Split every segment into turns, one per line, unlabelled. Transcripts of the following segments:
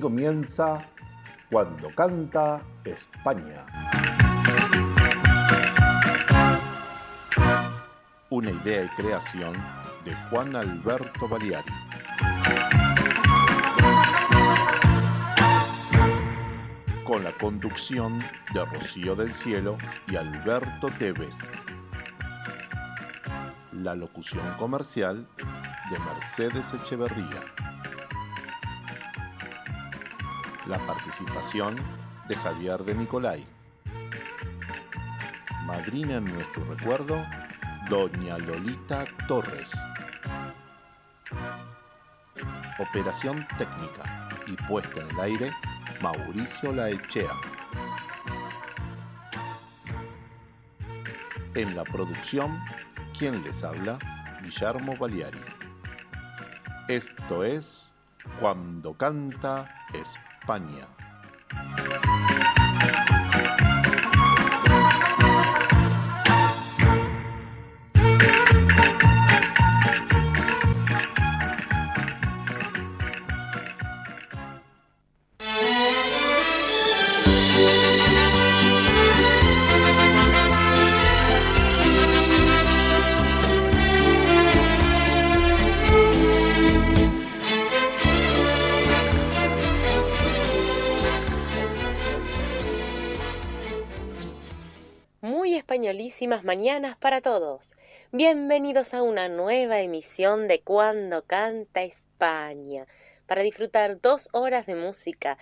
Comienza Cuando canta España. Una idea y creación de Juan Alberto Baliari. Con la conducción de Rocío del Cielo y Alberto Tevez. La locución comercial de Mercedes Echeverría. La participación de Javier de Nicolai. Madrina en nuestro recuerdo, Doña Lolita Torres. Operación técnica y puesta en el aire, Mauricio Laechea. En la producción, quien les habla, Guillermo Baliari. Esto es Cuando canta España.
Españolísimas mañanas para todos. Bienvenidos a una nueva emisión de Cuando Canta España, para disfrutar dos horas de música,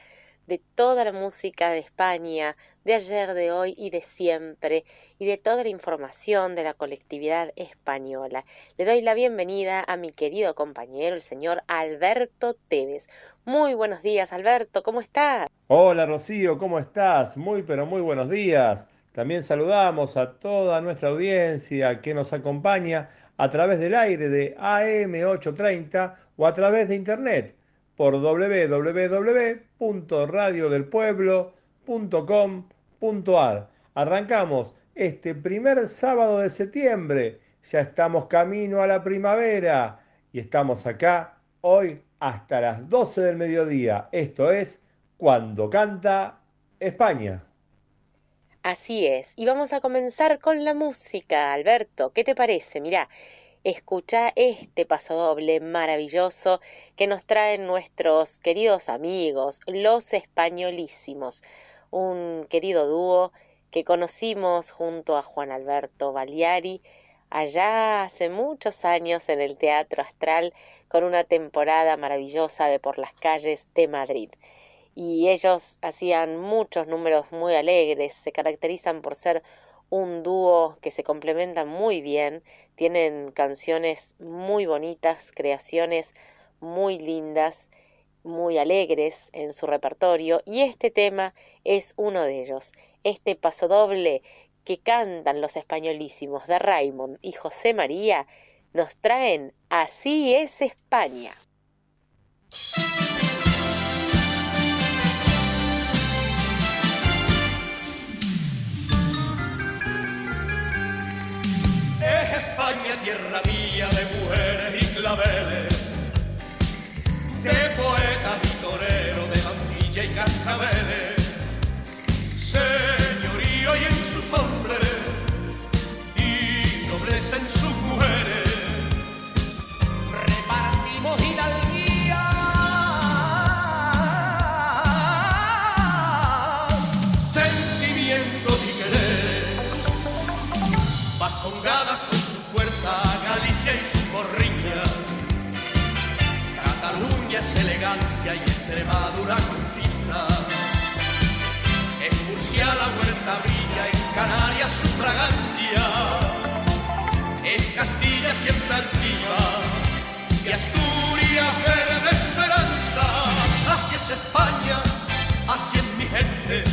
de toda la música de España, de ayer, de hoy y de siempre, y de toda la información de la colectividad española. Le doy la bienvenida a mi querido compañero, el señor Alberto Tevez. Muy buenos días, Alberto, ¿cómo estás?
Hola, Rocío, ¿cómo estás? Muy, pero muy buenos días. También saludamos a toda nuestra audiencia que nos acompaña a través del aire de AM830 o a través de internet por www.radiodelpueblo.com.ar. Arrancamos este primer sábado de septiembre. Ya estamos camino a la primavera y estamos acá hoy hasta las 12 del mediodía. Esto es Cuando canta España.
Así es, y vamos a comenzar con la música, Alberto, ¿qué te parece? Mira, escucha este paso doble maravilloso que nos traen nuestros queridos amigos, los españolísimos, un querido dúo que conocimos junto a Juan Alberto Baliari allá hace muchos años en el Teatro Astral con una temporada maravillosa de Por las calles de Madrid y ellos hacían muchos números muy alegres, se caracterizan por ser un dúo que se complementan muy bien, tienen canciones muy bonitas, creaciones muy lindas, muy alegres en su repertorio y este tema es uno de ellos, este pasodoble que cantan los españolísimos de Raymond y José María nos traen Así es España.
Tierra mía de mujeres y claveles, de poetas y toreros, de mantilla y cascabeles, señorío y en sus hombres, y nobleza en La huerta brilla, en Canarias su fragancia. Es Castilla siempre altiva y Asturias verde esperanza. Así es España, así es mi gente,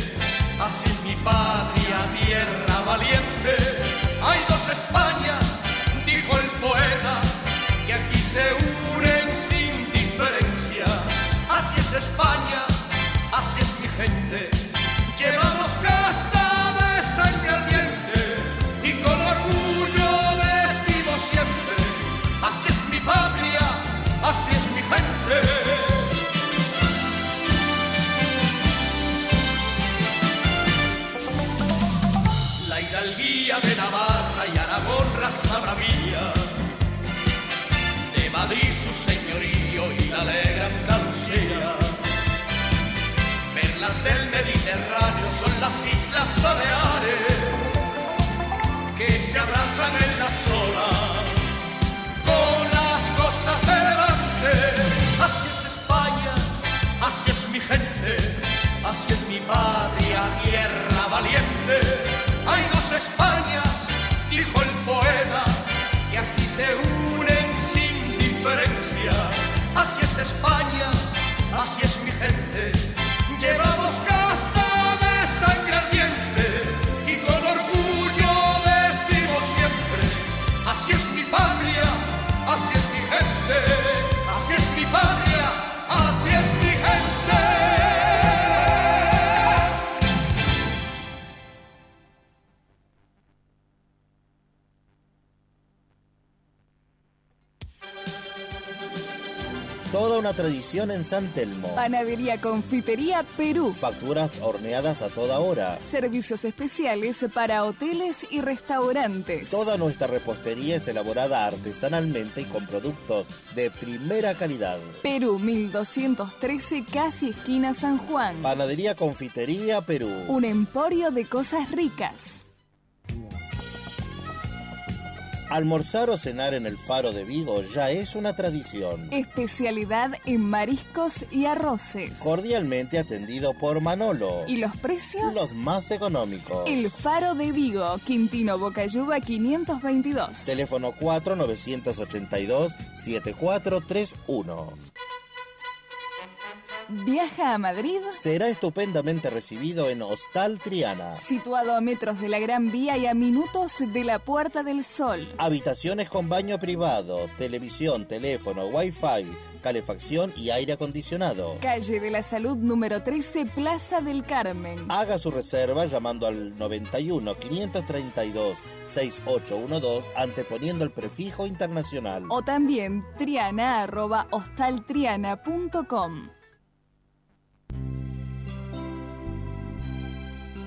así es mi patria, tierra valiente. Hay dos Españas el poeta, que aquí se unen del Mediterráneo son las Islas Baleares que se abrazan en la sola con las costas de Levante. Así es España, así es mi gente, así es mi patria, tierra valiente. Hay dos Españas, dijo el poeta, y aquí se unen
una tradición en San Telmo.
Panadería Confitería Perú.
Facturas horneadas a toda hora.
Servicios especiales para hoteles y restaurantes.
Toda nuestra repostería es elaborada artesanalmente y con productos de primera calidad.
Perú 1213, casi esquina San Juan.
Panadería Confitería Perú.
Un emporio de cosas ricas.
Almorzar o cenar en el Faro de Vigo ya es una tradición.
Especialidad en mariscos y arroces.
Cordialmente atendido por Manolo.
¿Y los precios?
Los más económicos.
El Faro de Vigo, Quintino Bocayuba 522.
Teléfono 4-982-7431.
Viaja a Madrid.
Será estupendamente recibido en Hostal Triana.
Situado a metros de la Gran Vía y a minutos de la Puerta del Sol.
Habitaciones con baño privado, televisión, teléfono, wifi, calefacción y aire acondicionado.
Calle de la Salud número 13, Plaza del Carmen.
Haga su reserva llamando al 91 532 6812 anteponiendo el prefijo internacional.
O también triana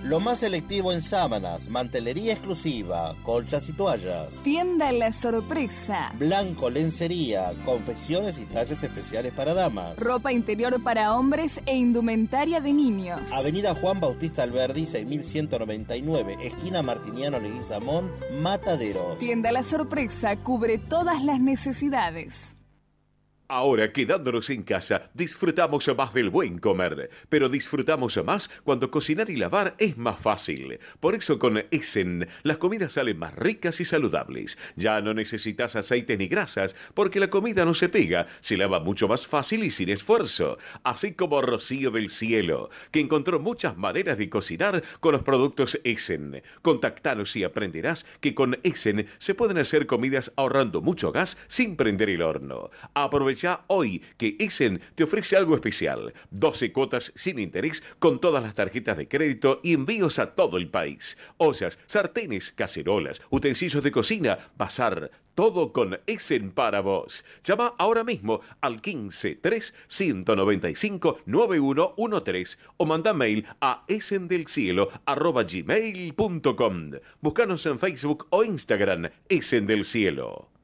Lo más selectivo en sábanas, mantelería exclusiva, colchas y toallas.
Tienda La Sorpresa.
Blanco, lencería, confecciones y talles especiales para damas.
Ropa interior para hombres e indumentaria de niños.
Avenida Juan Bautista Alberdi, 6199, esquina Martiniano Leguizamón, Mataderos.
Tienda La Sorpresa cubre todas las necesidades.
Ahora, quedándonos en casa, disfrutamos más del buen comer, pero disfrutamos más cuando cocinar y lavar es más fácil. Por eso con Essen las comidas salen más ricas y saludables. Ya no necesitas aceites ni grasas, porque la comida no se pega, se lava mucho más fácil y sin esfuerzo. Así como Rocío del Cielo, que encontró muchas maneras de cocinar con los productos Essen. Contactanos y aprenderás que con Essen se pueden hacer comidas ahorrando mucho gas sin prender el horno. Aprovecha hoy que Essen te ofrece algo especial. 12 cuotas sin interés con todas las tarjetas de crédito y envíos a todo el país. Ollas, sartenes, cacerolas, utensilios de cocina, bazar, todo con Essen para vos. Llama ahora mismo al 15 3 195 9113 o manda mail a essendelcielo@gmail.com. Búscanos en Facebook o Instagram Essen del Cielo.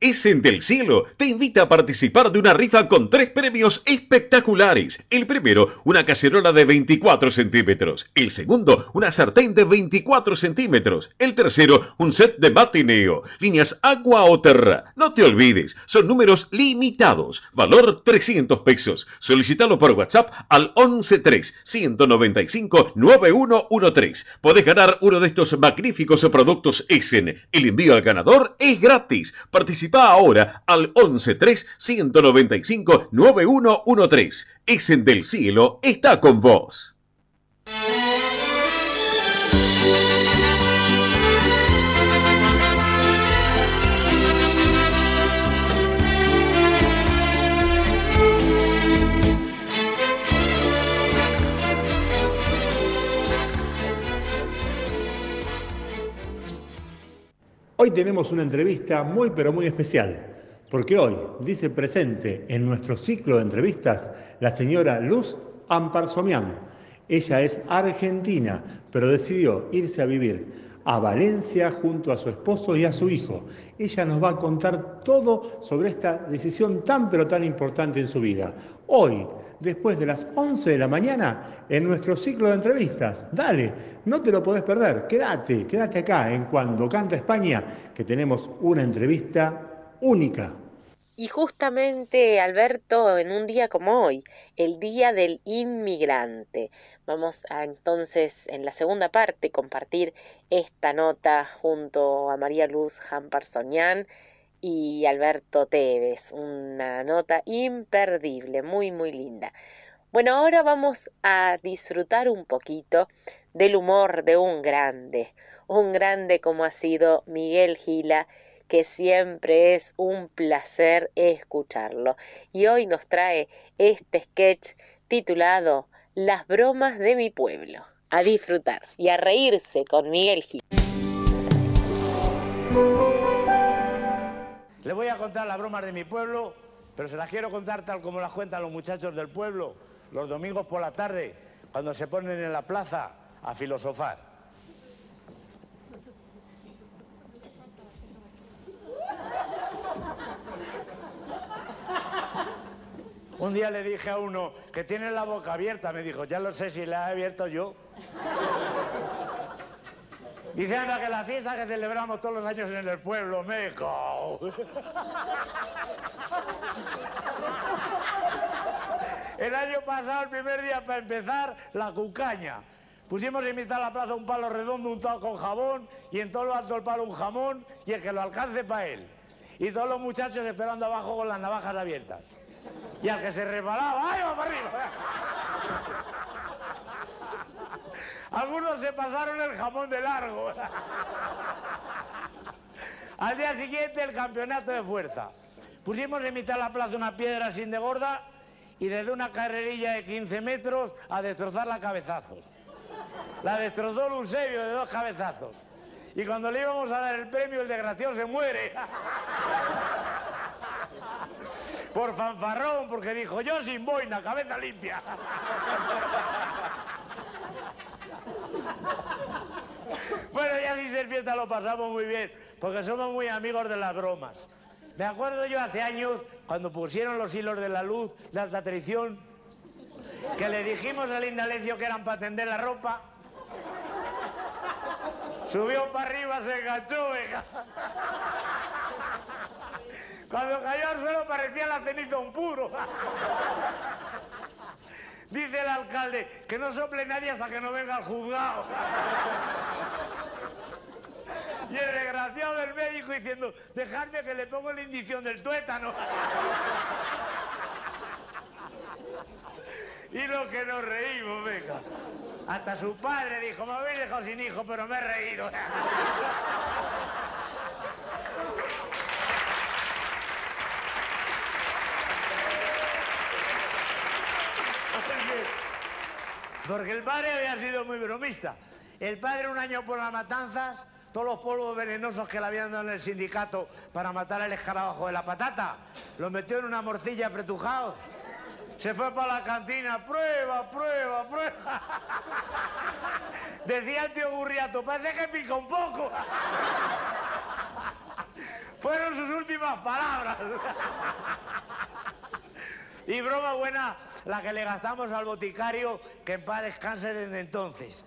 Essen del Cielo te invita a participar de una rifa con tres premios espectaculares. El primero, una cacerola de 24 centímetros. El segundo, una sartén de 24 centímetros. El tercero, un set de batineo. Líneas agua o terra. No te olvides, son números limitados. Valor 300 pesos. Solicítalo por WhatsApp al 113-195-9113. Podés ganar uno de estos magníficos productos Essen. El envío al ganador es gratis. Participa ahora al 113-195-9113. Essen del Cielo está con vos.
Hoy tenemos una entrevista muy pero muy especial, porque hoy dice presente en nuestro ciclo de entrevistas la señora Luz Amparsomian. Ella es argentina, pero decidió irse a vivir a Valencia junto a su esposo y a su hijo. Ella nos va a contar todo sobre esta decisión tan pero tan importante en su vida. Hoy, después de las 11 de la mañana, en nuestro ciclo de entrevistas. Dale, no te lo podés perder. Quédate, quédate acá en Cuando Canta España, que tenemos una entrevista única.
Y justamente, Alberto, en un día como hoy, el Día del Inmigrante, vamos a entonces en la segunda parte compartir esta nota junto a María Luz Jamparsoñán y Alberto Tevez, una nota imperdible, muy, muy linda. Bueno, ahora vamos a disfrutar un poquito del humor de un grande, un grande como ha sido Miguel Gila, que siempre es un placer escucharlo. Y hoy nos trae este sketch titulado Las bromas de mi pueblo. A disfrutar y a reírse con Miguel Gil.
Le voy a contar las bromas de mi pueblo, pero se las quiero contar tal como las cuentan los muchachos del pueblo los domingos por la tarde, cuando se ponen en la plaza a filosofar. Un día le dije a uno que tiene la boca abierta, me dijo, ya lo sé si la he abierto yo. Dice, anda, que la fiesta que celebramos todos los años en el pueblo, me El año pasado, el primer día para empezar, la cucaña. Pusimos en mitad de la plaza un palo redondo untado con jabón y en todo lo alto del palo un jamón y el que lo alcance para él. Y todos los muchachos esperando abajo con las navajas abiertas. Y al que se resbalaba, ¡ay, va para arriba! Algunos se pasaron el jamón de largo. Al día siguiente el campeonato de fuerza. Pusimos en mitad de la plaza una piedra sin de gorda y desde una carrerilla de 15 metros a destrozarla cabezazos. La destrozó Eusebio de dos cabezazos. Y cuando le íbamos a dar el premio, el desgraciado se muere. Por fanfarrón, porque dijo, yo sin boina, cabeza limpia. Bueno, ya sin fiesta lo pasamos muy bien, porque somos muy amigos de las bromas. Me acuerdo yo hace años, cuando pusieron los hilos de la luz de alta traición, que le dijimos al Indalecio que eran para tender la ropa. Subió para arriba, se enganchó, venga. Cuando cayó al suelo parecía la ceniza un puro. Dice el alcalde que no sople nadie hasta que no venga el juzgado. Y el desgraciado del médico diciendo, dejadme que le pongo la indición del tuétano. Y lo que nos reímos, venga. Hasta su padre dijo, me habéis dejado sin hijo, pero me he reído. Porque el padre había sido muy bromista. El padre un año por las matanzas, todos los polvos venenosos que le habían dado en el sindicato para matar al escarabajo de la patata, los metió en una morcilla apretujados. Se fue para la cantina, prueba, prueba, prueba. Decía el tío Gurriato, parece que pica un poco. Fueron sus últimas palabras. Y broma buena la que le gastamos al boticario, que en paz descanse desde entonces.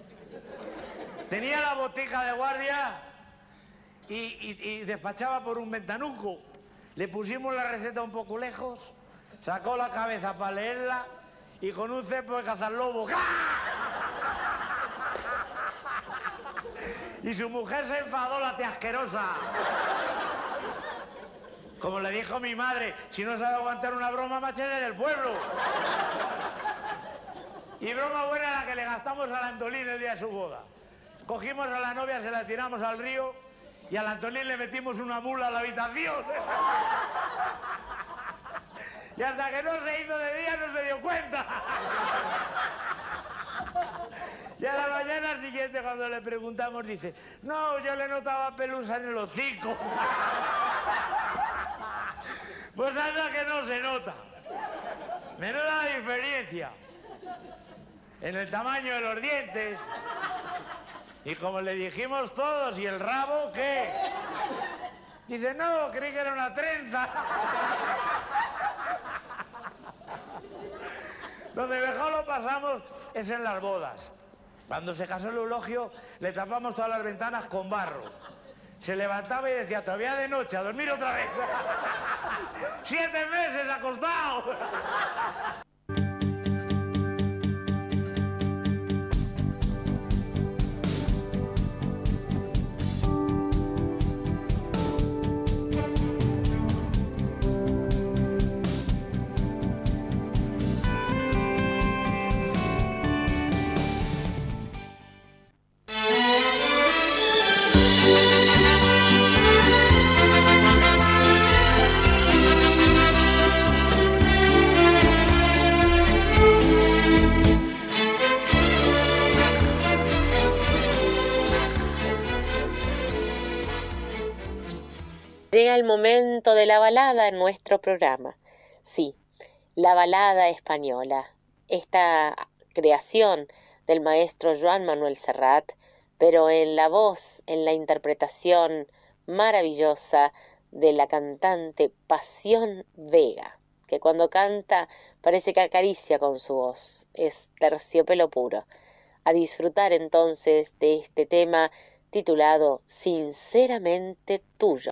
Tenía la botica de guardia y, despachaba por un ventanuco. Le pusimos la receta un poco lejos, sacó la cabeza para leerla y con un cepo de cazar lobo. Y su mujer se enfadó, la tía asquerosa. Como le dijo mi madre, si no sabe aguantar una broma, machete del pueblo. Y broma buena la que le gastamos al Antolín el día de su boda. Cogimos a la novia, se la tiramos al río y al Antolín le metimos una mula a la habitación. Y hasta que no se hizo de día no se dio cuenta. Y a la mañana siguiente cuando le preguntamos dice, no, yo le notaba pelusa en el hocico. Pues anda que no se nota. Menuda diferencia. En el tamaño de los dientes, Y como le dijimos todos, ¿y el rabo qué? Dice, no, creí que era una trenza. Donde mejor lo pasamos es en las bodas. Cuando se casó el eulogio, le tapamos todas las ventanas con barro. Se levantaba y decía, todavía de noche, a dormir otra vez. Siete meses acostado.
Llega el momento de la balada en nuestro programa. Sí, la balada española. Esta creación del maestro Joan Manuel Serrat, pero en la voz, en la interpretación maravillosa de la cantante Pasión Vega, que cuando canta parece que acaricia con su voz. Es terciopelo puro. A disfrutar entonces de este tema titulado Sinceramente Tuyo.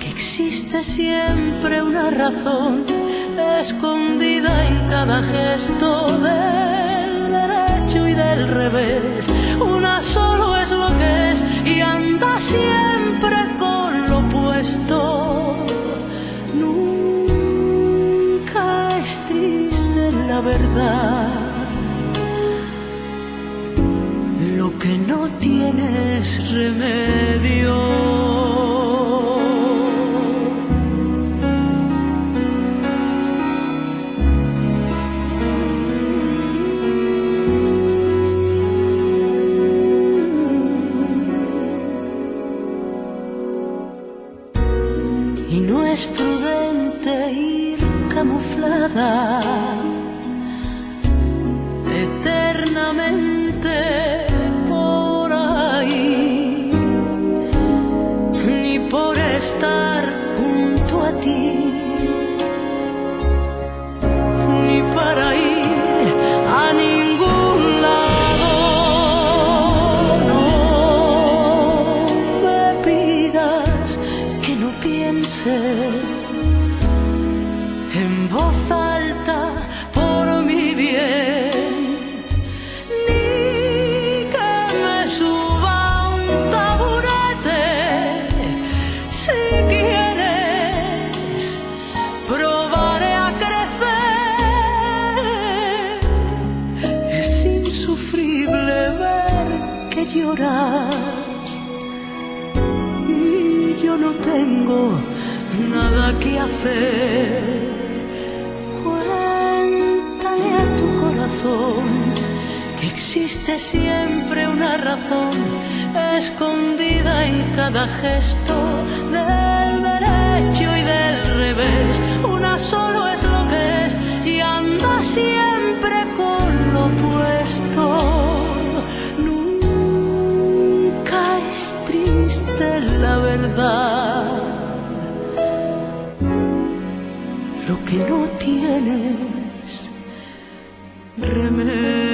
que existe siempre una razón escondida en cada gesto del derecho y del revés. Una solo es lo que es y anda siempre con lo opuesto. Nunca es la verdad. Lo que no tienes remedio. Existe siempre una razón escondida en cada gesto del derecho y del revés. Una solo es lo que es y anda siempre con lo opuesto. Nunca es triste la verdad. Lo que no tienes remedio.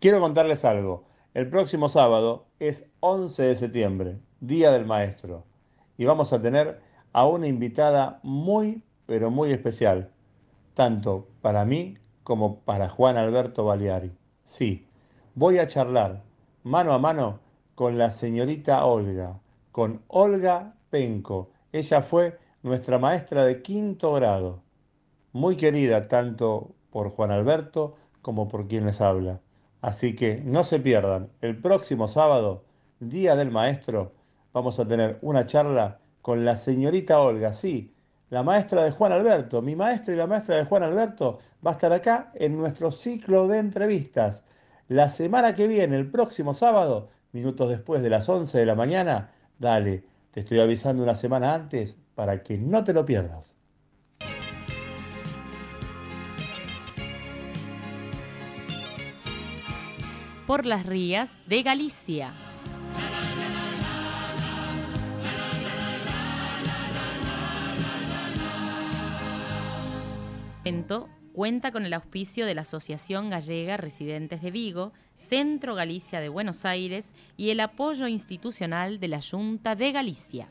Quiero contarles algo. El próximo sábado es 11 de septiembre, Día del Maestro, y vamos a tener a una invitada muy, pero muy especial, tanto para mí como para Juan Alberto Baleari. Sí, voy a charlar mano a mano con la señorita Olga, con Olga Penco. Ella fue nuestra maestra de quinto grado, muy querida tanto por Juan Alberto como por quien les habla. Así que no se pierdan, el próximo sábado, Día del Maestro, vamos a tener una charla con la señorita Olga, sí, la maestra de Juan Alberto. Mi maestra y la maestra de Juan Alberto va a estar acá en nuestro ciclo de entrevistas. La semana que viene, el próximo sábado, minutos después de las 11 de la mañana, dale, te estoy avisando una semana antes para que no te lo pierdas.
Por las rías de Galicia. Cuenta con el auspicio de la Asociación Gallega Residentes de Vigo, Centro Galicia de Buenos Aires y el apoyo institucional de la Junta de Galicia.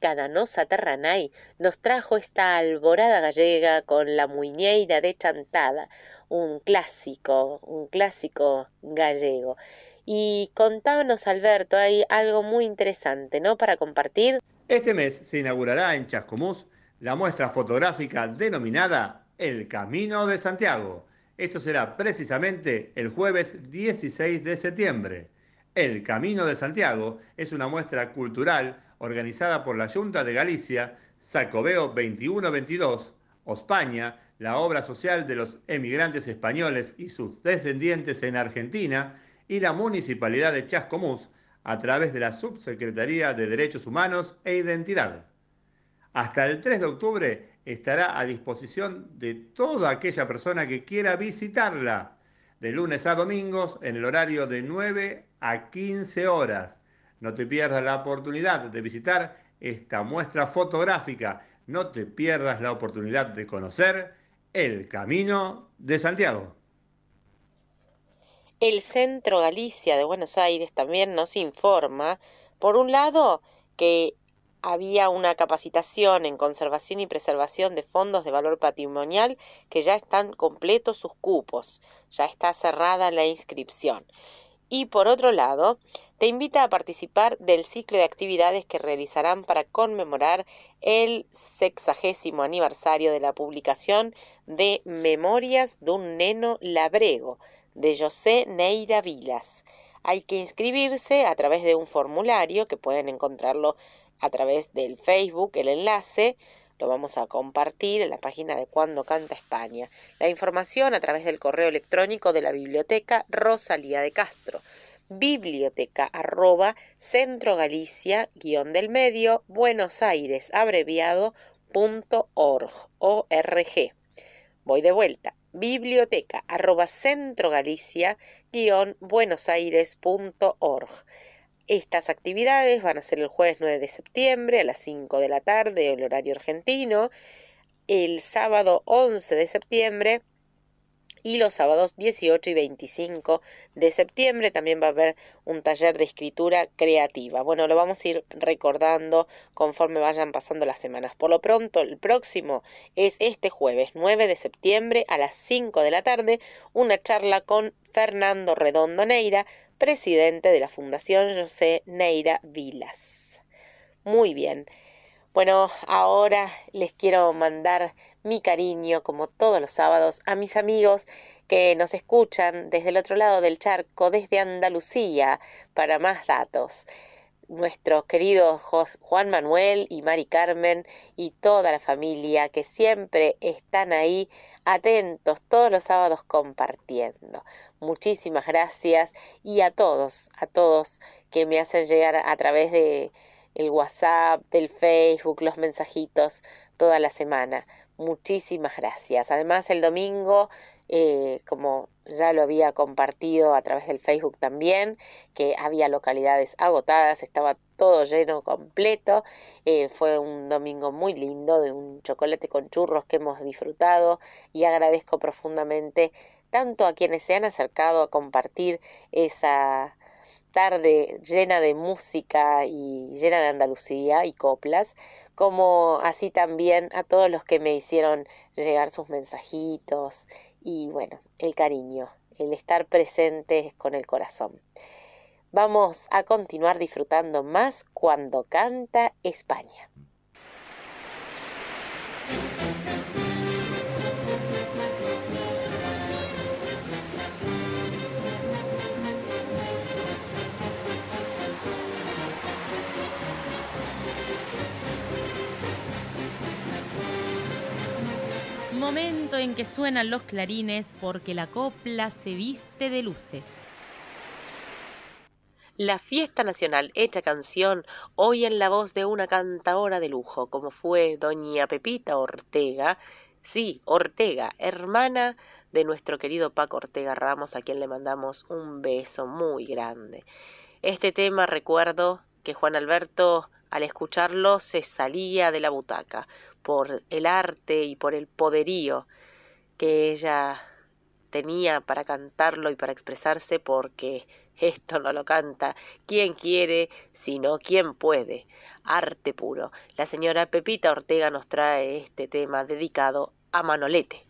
Danosa terranay nos trajo esta alborada gallega con la muñeira de Chantada, un clásico, un clásico gallego. Y contábanos, Alberto, hay algo muy interesante, ¿no? Para compartir.
Este mes se inaugurará en Chascomús la muestra fotográfica denominada El Camino de Santiago. Esto será precisamente el jueves 16 de septiembre. El Camino de Santiago es una muestra cultural organizada por la Junta de Galicia, Sacobeo 2122, Ospaña, la obra social de los emigrantes españoles y sus descendientes en Argentina, y la Municipalidad de Chascomús, a través de la Subsecretaría de Derechos Humanos e Identidad. Hasta el 3 de octubre estará a disposición de toda aquella persona que quiera visitarla, de lunes a domingos en el horario de 9 a 15 horas. No te pierdas la oportunidad de visitar esta muestra fotográfica. No te pierdas la oportunidad de conocer el Camino de Santiago.
El Centro Galicia de Buenos Aires también nos informa, por un lado, que había una capacitación en conservación y preservación de fondos de valor patrimonial que ya están completos sus cupos, ya está cerrada la inscripción. Y por otro lado, te invita a participar del ciclo de actividades que realizarán para conmemorar el sexagésimo aniversario de la publicación de Memorias de un Neno Labrego, de José Neira Vilas. Hay que inscribirse a través de un formulario que pueden encontrarlo a través del Facebook, el enlace, lo vamos a compartir en la página de Cuando Canta España. La información a través del correo electrónico de la biblioteca Rosalía de Castro. Biblioteca arroba Centro Galicia guion del medio Buenos Aires abreviado punto org, org. Voy de vuelta. Biblioteca arroba Centro Galicia guion Buenos Aires punto org. Estas actividades van a ser el jueves 9 de septiembre a las 5 de la tarde, el horario argentino, el sábado 11 de septiembre y los sábados 18 y 25 de septiembre también va a haber un taller de escritura creativa. Bueno, lo vamos a ir recordando conforme vayan pasando las semanas. Por lo pronto, el próximo es este jueves 9 de septiembre a las 5 de la tarde, una charla con Fernando Redondo Neira, presidente de la Fundación José Neira Vilas. Muy bien. Bueno, ahora les quiero mandar mi cariño, como todos los sábados, a mis amigos que nos escuchan desde el otro lado del charco, desde Andalucía, para más datos. Nuestros queridos Juan Manuel y Mari Carmen y toda la familia que siempre están ahí atentos todos los sábados compartiendo. Muchísimas gracias y a todos, a todos que me hacen llegar a través de el WhatsApp, del Facebook, los mensajitos toda la semana. Muchísimas gracias. Además, el domingo, eh, como ya lo había compartido a través del Facebook también, que había localidades agotadas, estaba todo lleno completo. Eh, fue un domingo muy lindo de un chocolate con churros que hemos disfrutado y agradezco profundamente tanto a quienes se han acercado a compartir esa tarde llena de música y llena de Andalucía y coplas, como así también a todos los que me hicieron llegar sus mensajitos y bueno, el cariño, el estar presentes con el corazón. Vamos a continuar disfrutando más cuando canta España.
Momento en que suenan los clarines porque la copla se viste de luces.
La fiesta nacional hecha canción hoy en la voz de una cantadora de lujo, como fue doña Pepita Ortega, sí, Ortega, hermana de nuestro querido Paco Ortega Ramos, a quien le mandamos un beso muy grande. Este tema recuerdo que Juan Alberto al escucharlo se salía de la butaca por el arte y por el poderío que ella
tenía para cantarlo y para expresarse porque esto no lo canta quien quiere, sino quien puede. Arte puro. La señora Pepita Ortega nos trae este tema dedicado a Manolete.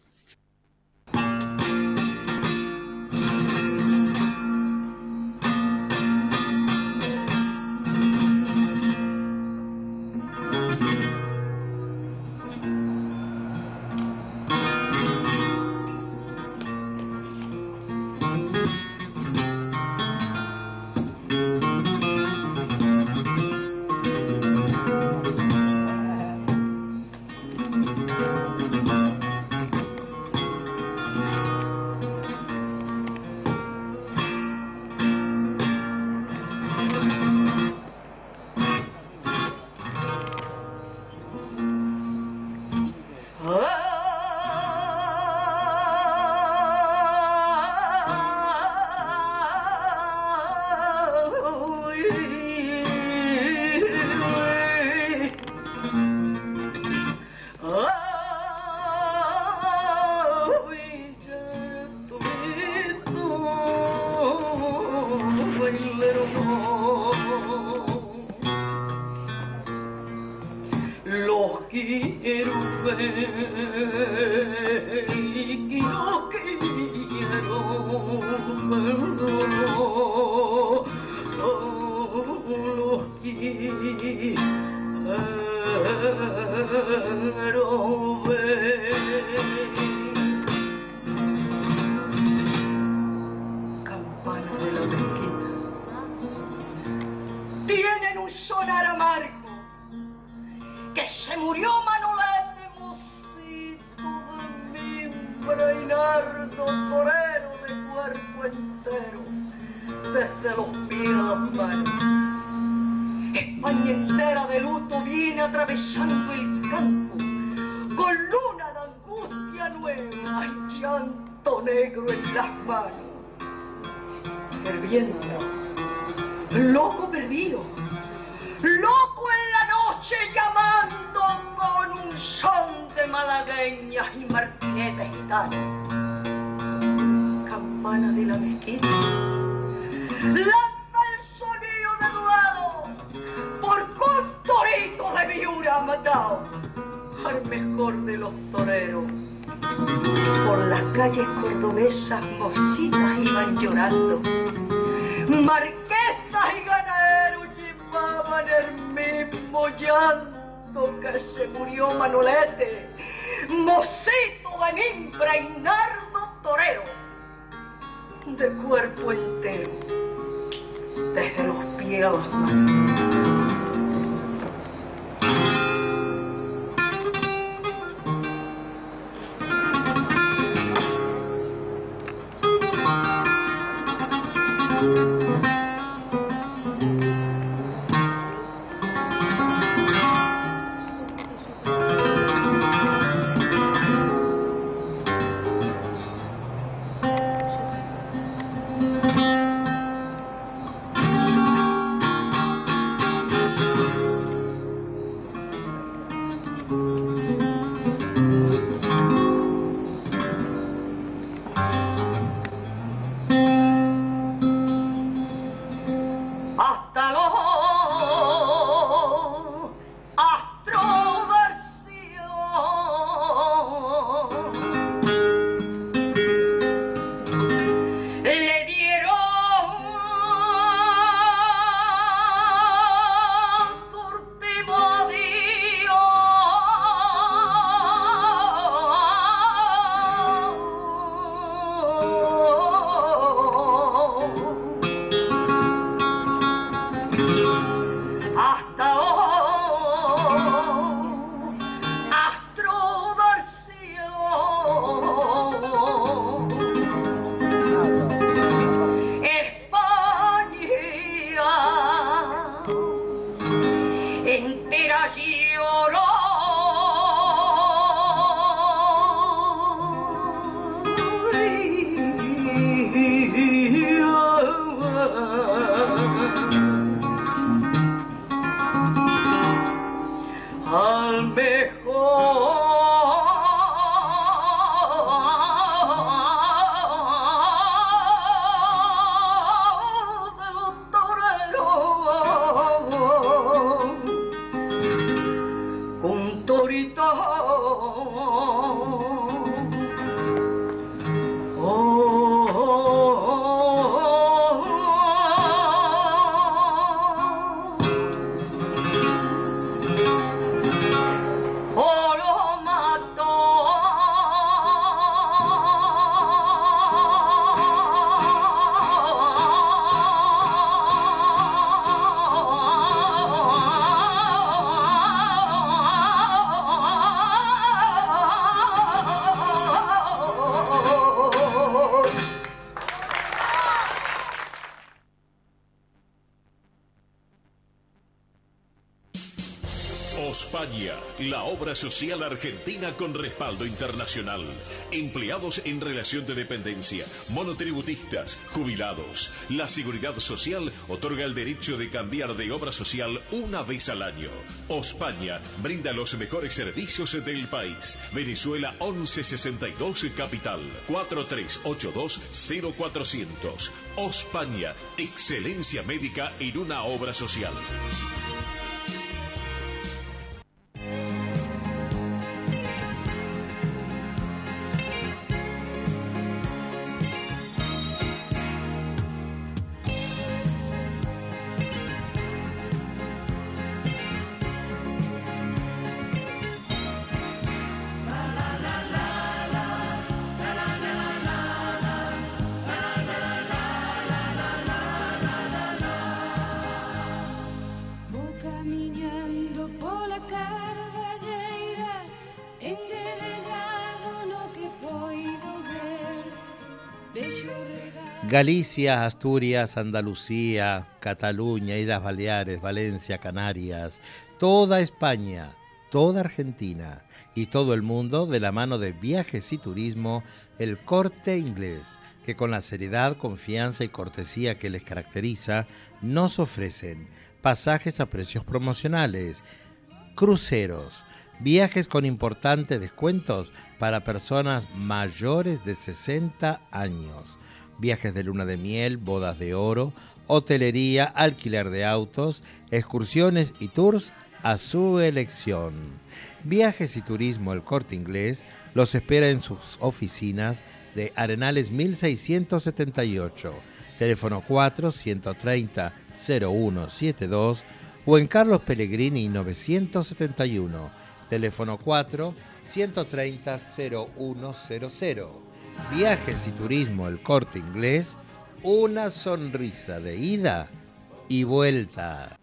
Obra social argentina con respaldo internacional. Empleados en relación de dependencia, monotributistas, jubilados. La Seguridad Social otorga el derecho de cambiar de obra social una vez al año. Ospaña brinda los mejores servicios del país. Venezuela 1162 Capital 4382 0400. Ospaña, excelencia médica en una obra social.
Galicia, Asturias, Andalucía, Cataluña, Islas Baleares, Valencia, Canarias, toda España, toda Argentina y todo el mundo de la mano de Viajes y Turismo, el corte inglés, que con la seriedad, confianza y cortesía que les caracteriza, nos ofrecen pasajes a precios promocionales, cruceros, viajes con importantes descuentos para personas mayores de 60 años, viajes de luna de miel, bodas de oro, hotelería, alquiler de autos, excursiones y tours a su elección. Viajes y Turismo El Corte Inglés los espera en sus oficinas de Arenales 1678, teléfono 4 130 0172 o en Carlos Pellegrini 971, teléfono 4 130 0100. Viajes y Turismo El Corte Inglés, una sonrisa de ida y vuelta.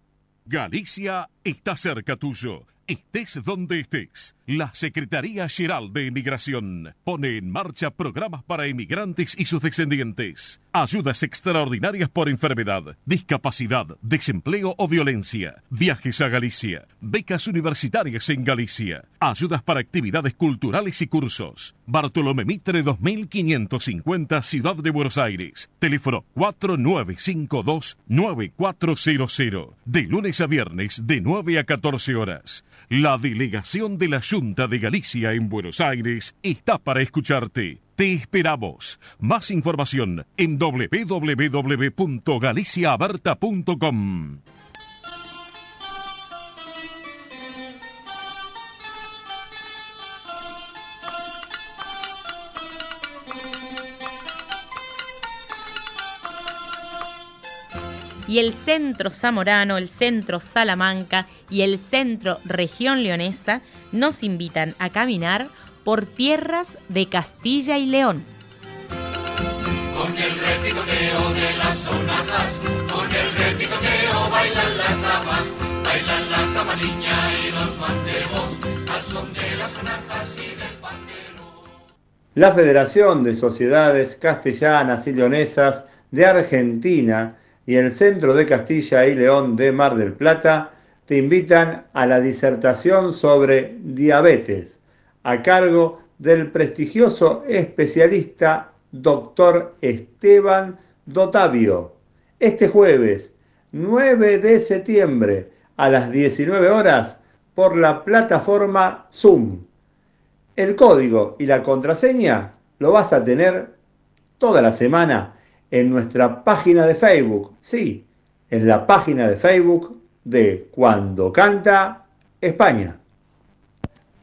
Galicia está cerca tuyo. Estés donde estés. La Secretaría General de Emigración pone en marcha programas para emigrantes y sus descendientes. Ayudas extraordinarias por enfermedad, discapacidad, desempleo o violencia. Viajes a Galicia. Becas universitarias en Galicia. Ayudas para actividades culturales y cursos. Bartolomé Mitre 2550 Ciudad de Buenos Aires. Teléfono 4952-9400. De lunes a viernes de 9 a 14 horas. La delegación de la Junta de Galicia en Buenos Aires está para escucharte. Te esperamos. Más información en www.galiciaaberta.com.
y el Centro Zamorano, el Centro Salamanca y el Centro Región Leonesa nos invitan a caminar por tierras de Castilla y León.
Con el repicoteo de las sonajas, con el repicoteo bailan las damas, bailan las camariñas y los mantemos, al son de las sonajas y del pandero.
La Federación de Sociedades Castellanas y Leonesas de Argentina y el Centro de Castilla y León de Mar del Plata te invitan a la disertación sobre diabetes a cargo del prestigioso especialista doctor Esteban Dotavio. Este jueves 9 de septiembre a las 19 horas por la plataforma Zoom. El código y la contraseña lo vas a tener toda la semana en nuestra página de Facebook. Sí, en la página de Facebook de Cuando Canta España.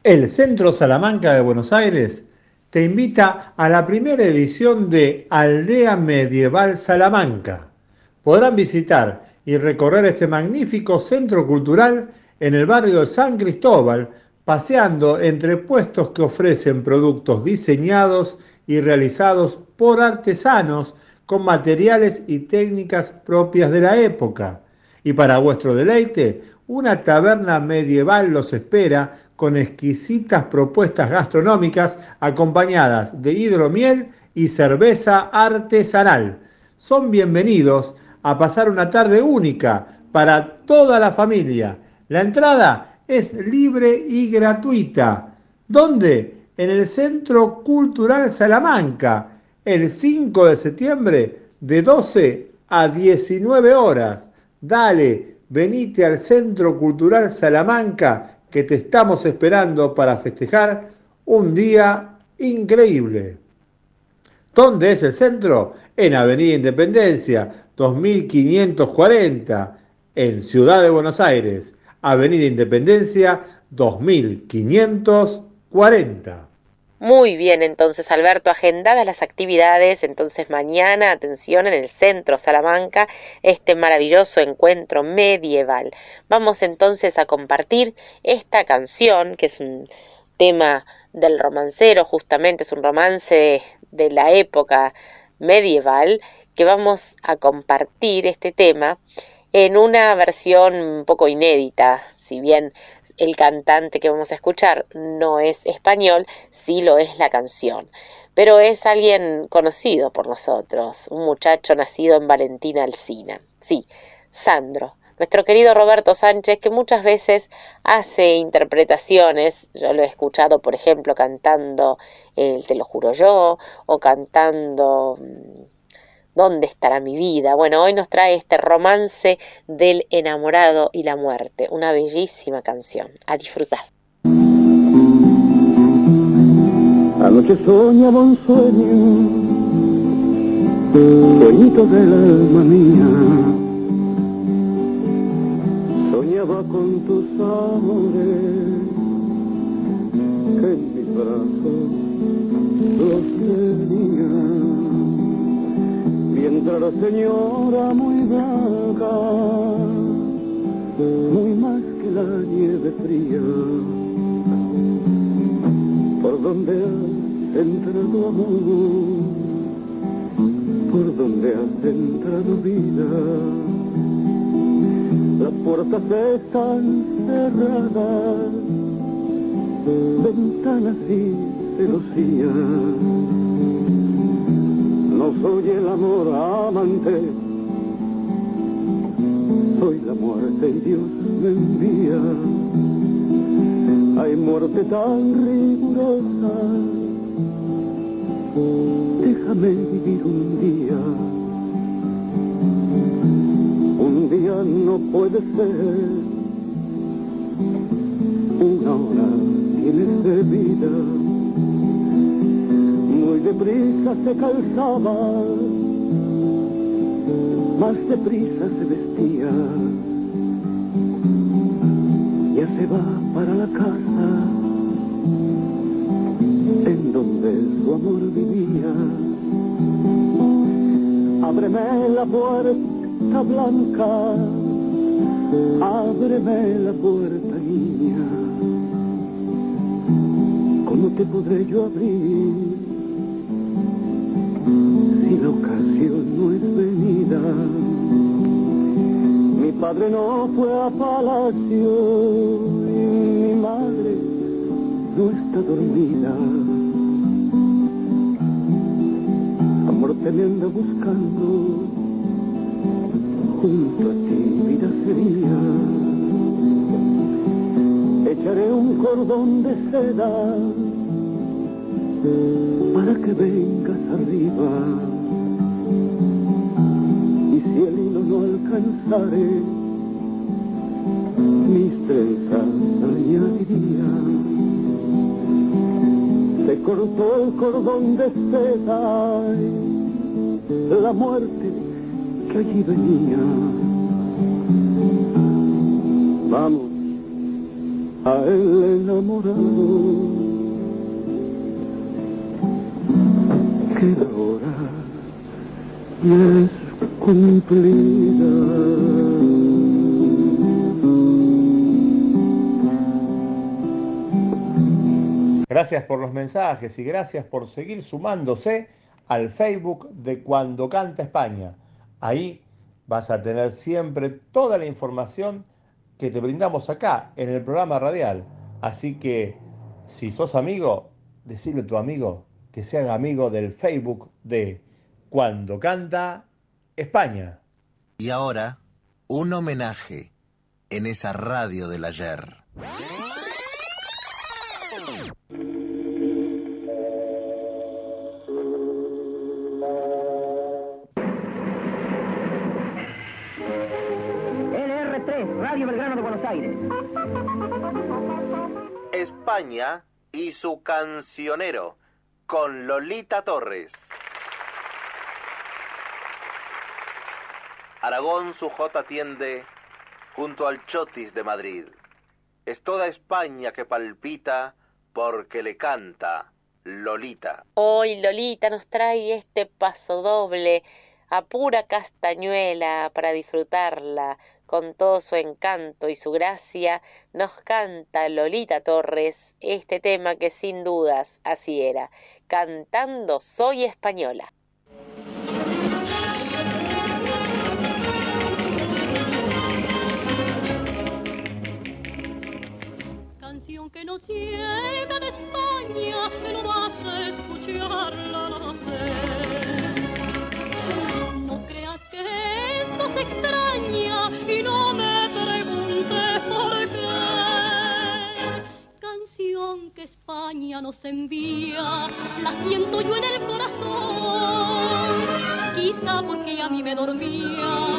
El Centro Salamanca de Buenos Aires te invita a la primera edición de Aldea Medieval Salamanca. Podrán visitar y recorrer este magnífico centro cultural en el barrio de San Cristóbal, paseando entre puestos que ofrecen productos diseñados y realizados por artesanos con materiales y técnicas propias de la época. Y para vuestro deleite, una taberna medieval los espera con exquisitas propuestas gastronómicas acompañadas de hidromiel y cerveza artesanal. Son bienvenidos a pasar una tarde única para toda la familia. La entrada es libre y gratuita. ¿Dónde? En el Centro Cultural Salamanca, el 5 de septiembre de 12 a 19 horas. Dale, venite al Centro Cultural Salamanca que te estamos esperando para festejar un día increíble. ¿Dónde es el centro? En Avenida Independencia, 2540, en Ciudad de Buenos Aires. Avenida Independencia, 2540.
Muy bien, entonces Alberto, agendadas las actividades, entonces mañana, atención, en el centro Salamanca, este maravilloso encuentro medieval. Vamos entonces a compartir esta canción, que es un tema del romancero, justamente es un romance de la época medieval, que vamos a compartir este tema en una versión un poco inédita, si bien el cantante que vamos a escuchar no es español, sí lo es la canción. Pero es alguien conocido por nosotros, un muchacho nacido en Valentina Alsina. Sí, Sandro, nuestro querido Roberto Sánchez, que muchas veces hace interpretaciones, yo lo he escuchado, por ejemplo, cantando el Te lo juro yo, o cantando mm, ¿Dónde estará mi vida? Bueno, hoy nos trae este romance del enamorado y la muerte, una bellísima canción. A disfrutar.
Anoche soñaba un sueño, sueñito del alma mía. Soñaba con tus amores, que en mis brazos los tenía la señora muy blanca, muy más que la nieve fría, por donde has entrado amor, por donde has entrado vida, las puertas están cerradas, ventanas y celosías no soy el amor amante, soy la muerte y Dios me envía. Hay muerte tan rigurosa, déjame vivir un día. Un día no puede ser, una hora tienes de vida deprisa se calzaba, más deprisa se vestía. Ya se va para la casa en donde su amor vivía. Ábreme la puerta blanca, ábreme la puerta niña. ¿Cómo te podré yo abrir? La ocasión no es venida. Mi padre no fue a palacio y mi madre no está dormida. Amor te me anda buscando, junto a ti vida sería. Echaré un cordón de seda para que vengas arriba el hilo no alcanzaré, mis trenzas añadirían. Se cortó el cordón de seda, la muerte que allí venía. Vamos a el enamorado
Gracias por los mensajes y gracias por seguir sumándose al Facebook de Cuando Canta España. Ahí vas a tener siempre toda la información que te brindamos acá en el programa radial. Así que si sos amigo, decirle a tu amigo que sea amigo del Facebook de Cuando Canta España.
Y ahora, un homenaje en esa radio del ayer.
LR3, Radio Belgrano de Buenos Aires.
España y su cancionero, con Lolita Torres. Aragón su J tiende junto al Chotis de Madrid. Es toda España que palpita porque le canta Lolita.
Hoy Lolita nos trae este paso doble a pura castañuela para disfrutarla con todo su encanto y su gracia, nos canta Lolita Torres este tema que sin dudas así era, cantando Soy española.
Canción que nos llega de España, extraña y no me preguntes por qué. Canción que España nos envía, la siento yo en el corazón. Quizá porque a mí me dormía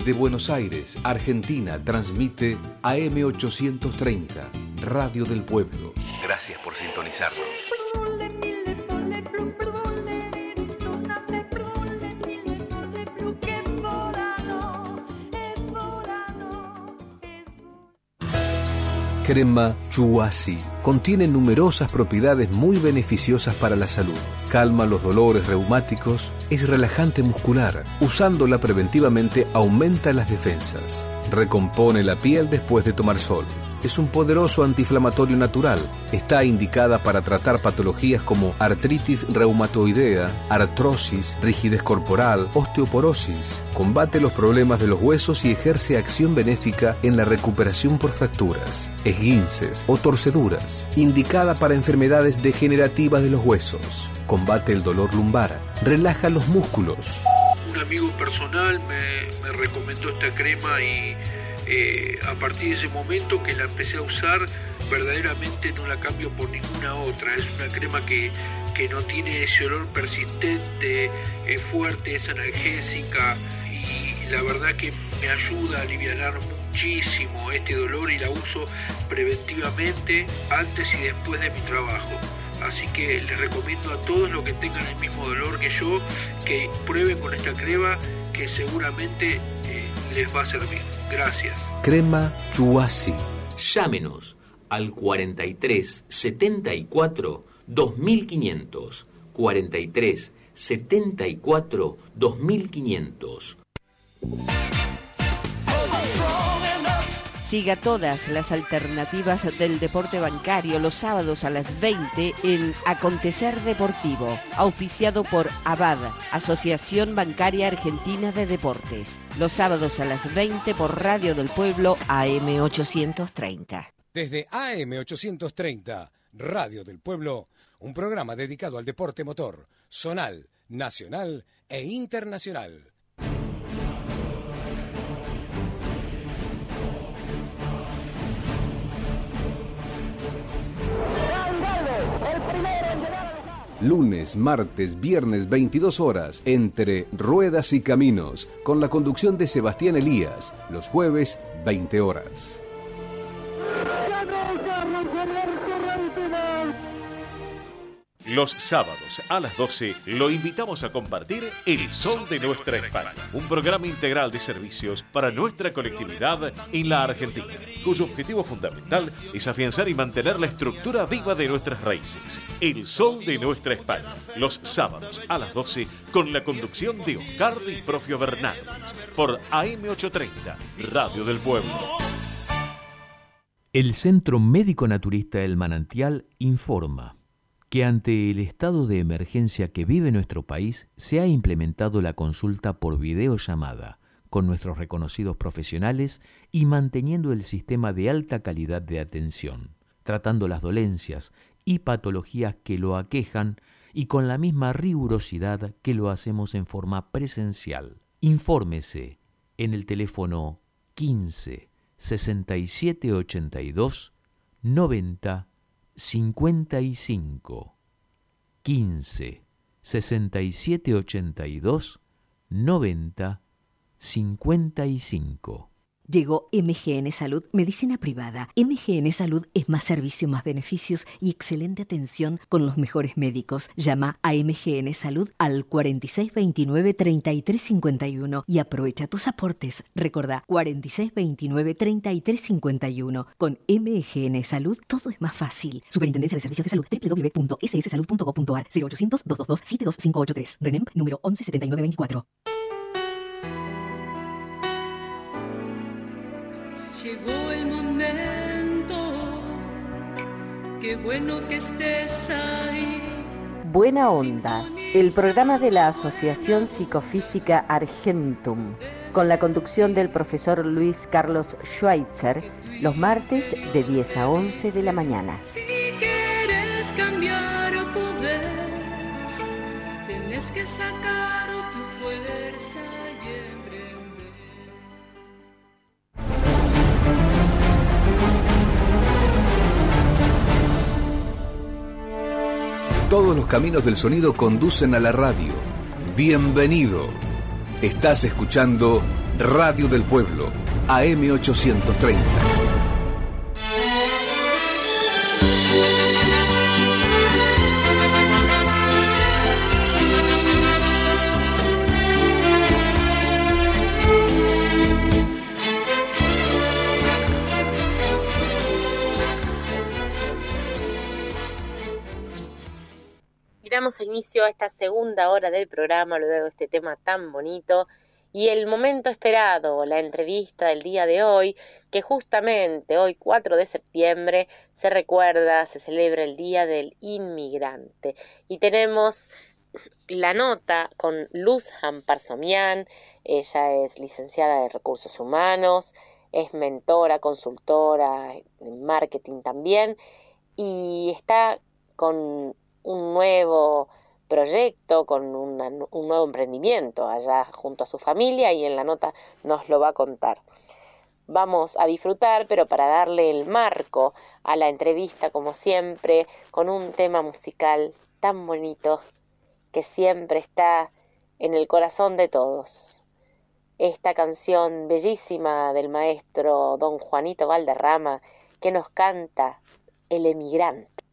Desde Buenos Aires, Argentina, transmite AM830, Radio del Pueblo. Gracias por sintonizarnos. Crema Chuasi contiene numerosas propiedades muy beneficiosas para la salud. Calma los dolores reumáticos, es relajante muscular. Usándola preventivamente aumenta las defensas. Recompone la piel después de tomar sol. Es un poderoso antiinflamatorio natural. Está indicada para tratar patologías como artritis reumatoidea, artrosis, rigidez corporal, osteoporosis. Combate los problemas de los huesos y ejerce acción benéfica en la recuperación por fracturas, esguinces o torceduras. Indicada para enfermedades degenerativas de los huesos. Combate el dolor lumbar. Relaja los músculos.
Un amigo personal me, me recomendó esta crema y eh, a partir de ese momento que la empecé a usar, verdaderamente no la cambio por ninguna otra. Es una crema que, que no tiene ese olor persistente, es fuerte, es analgésica y la verdad que me ayuda a aliviar muchísimo este dolor y la uso preventivamente antes y después de mi trabajo. Así que les recomiendo a todos los que tengan el mismo dolor que yo que prueben con esta crema que seguramente eh, les va a servir. Gracias.
Crema Chuasi.
Llámenos al 43 74 2500. 43 74 2500.
Siga todas las alternativas del deporte bancario los sábados a las 20 en Acontecer Deportivo, auspiciado por ABAD, Asociación Bancaria Argentina de Deportes. Los sábados a las 20 por Radio del Pueblo AM830.
Desde AM830, Radio del Pueblo, un programa dedicado al deporte motor, zonal, nacional e internacional.
Lunes, martes, viernes 22 horas entre Ruedas y Caminos con la conducción de Sebastián Elías. Los jueves 20 horas.
Los sábados a las 12 lo invitamos a compartir El Sol de Nuestra España, un programa integral de servicios para nuestra colectividad en la Argentina, cuyo objetivo fundamental es afianzar y mantener la estructura viva de nuestras raíces. El Sol de Nuestra España, los sábados a las 12 con la conducción de Oscar y Profio Bernández por AM830, Radio del Pueblo.
El Centro Médico Naturista El Manantial informa que ante el estado de emergencia que vive nuestro país se ha implementado la consulta por videollamada con nuestros reconocidos profesionales y manteniendo el sistema de alta calidad de atención, tratando las dolencias y patologías que lo aquejan y con la misma rigurosidad que lo hacemos en forma presencial. Infórmese en el teléfono 15 67 82 90 55 15 67 82 90 55
Llegó MGN Salud, medicina privada. MGN Salud es más servicio, más beneficios y excelente atención con los mejores médicos. Llama a MGN Salud al 4629-3351 y aprovecha tus aportes. Recordá, 4629-3351. Con MGN Salud todo es más fácil. Superintendencia de Servicios de Salud, www.sssalud.gov.ar 0800-222-72583. RENEM, número 117924.
Llegó el momento, qué bueno que estés ahí.
Buena Onda, el programa de la Asociación Psicofísica Argentum, con la conducción del profesor Luis Carlos Schweitzer, los martes de 10 a 11 de la mañana.
Si quieres cambiar o poder, tienes que sacar
Todos los caminos del sonido conducen a la radio. Bienvenido. Estás escuchando Radio del Pueblo, AM830.
Inicio a esta segunda hora del programa luego de este tema tan bonito y el momento esperado, la entrevista del día de hoy, que justamente hoy 4 de septiembre se recuerda, se celebra el Día del Inmigrante. Y tenemos la nota con Luz Amparsomian, ella es licenciada de Recursos Humanos, es mentora, consultora en marketing también, y está con un nuevo proyecto, con un nuevo emprendimiento allá junto a su familia y en la nota nos lo va a contar. Vamos a disfrutar, pero para darle el marco a la entrevista, como siempre, con un tema musical tan bonito que siempre está en el corazón de todos. Esta canción bellísima del maestro don Juanito Valderrama que nos canta El emigrante.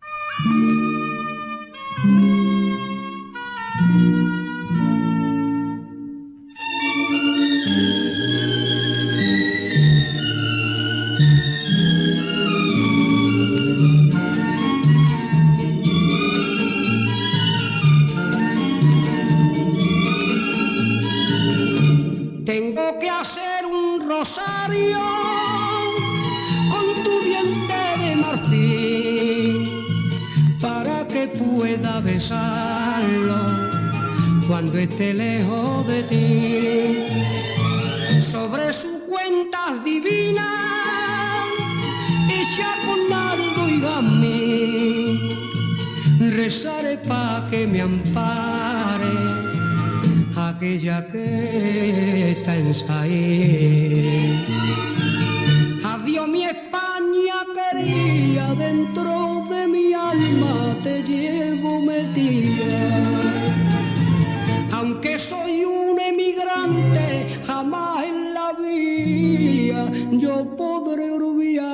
Cuando esté lejos de ti. Sobre sus cuentas divinas, hecha con nardo y gamín, rezaré pa' que me ampare aquella que está en. Adiós mi España quería, dentro de mi alma te llevo metida. Emigrante, jamás en la vida yo podré olvidarte.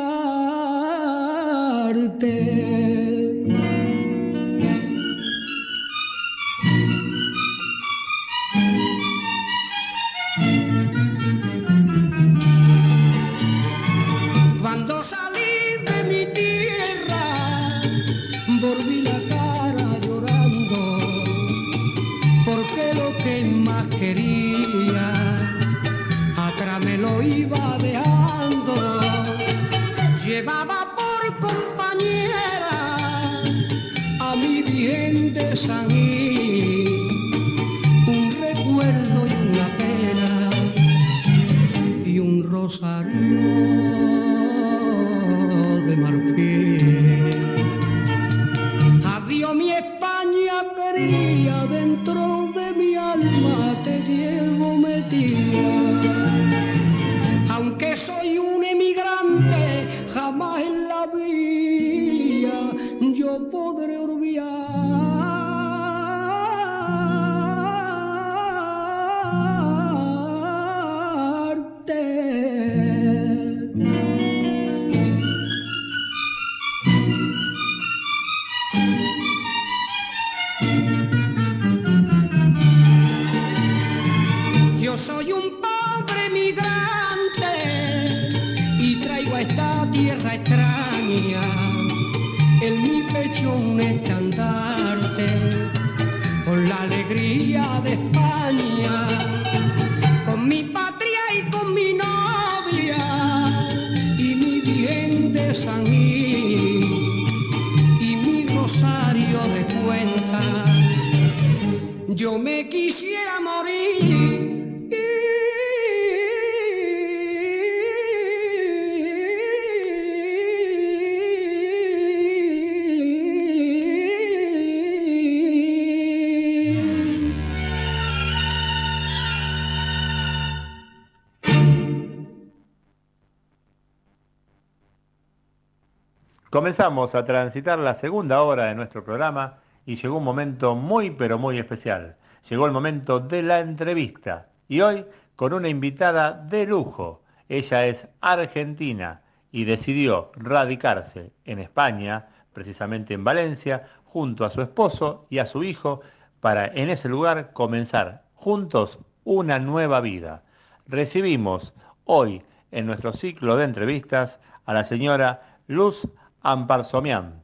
A transitar la segunda hora de nuestro programa y llegó un momento muy pero muy especial. Llegó el momento de la entrevista y hoy con una invitada de lujo. Ella es argentina y decidió radicarse en España, precisamente en Valencia, junto a su esposo y a su hijo para en ese lugar comenzar juntos una nueva vida. Recibimos hoy en nuestro ciclo de entrevistas a la señora Luz Ampar Somián.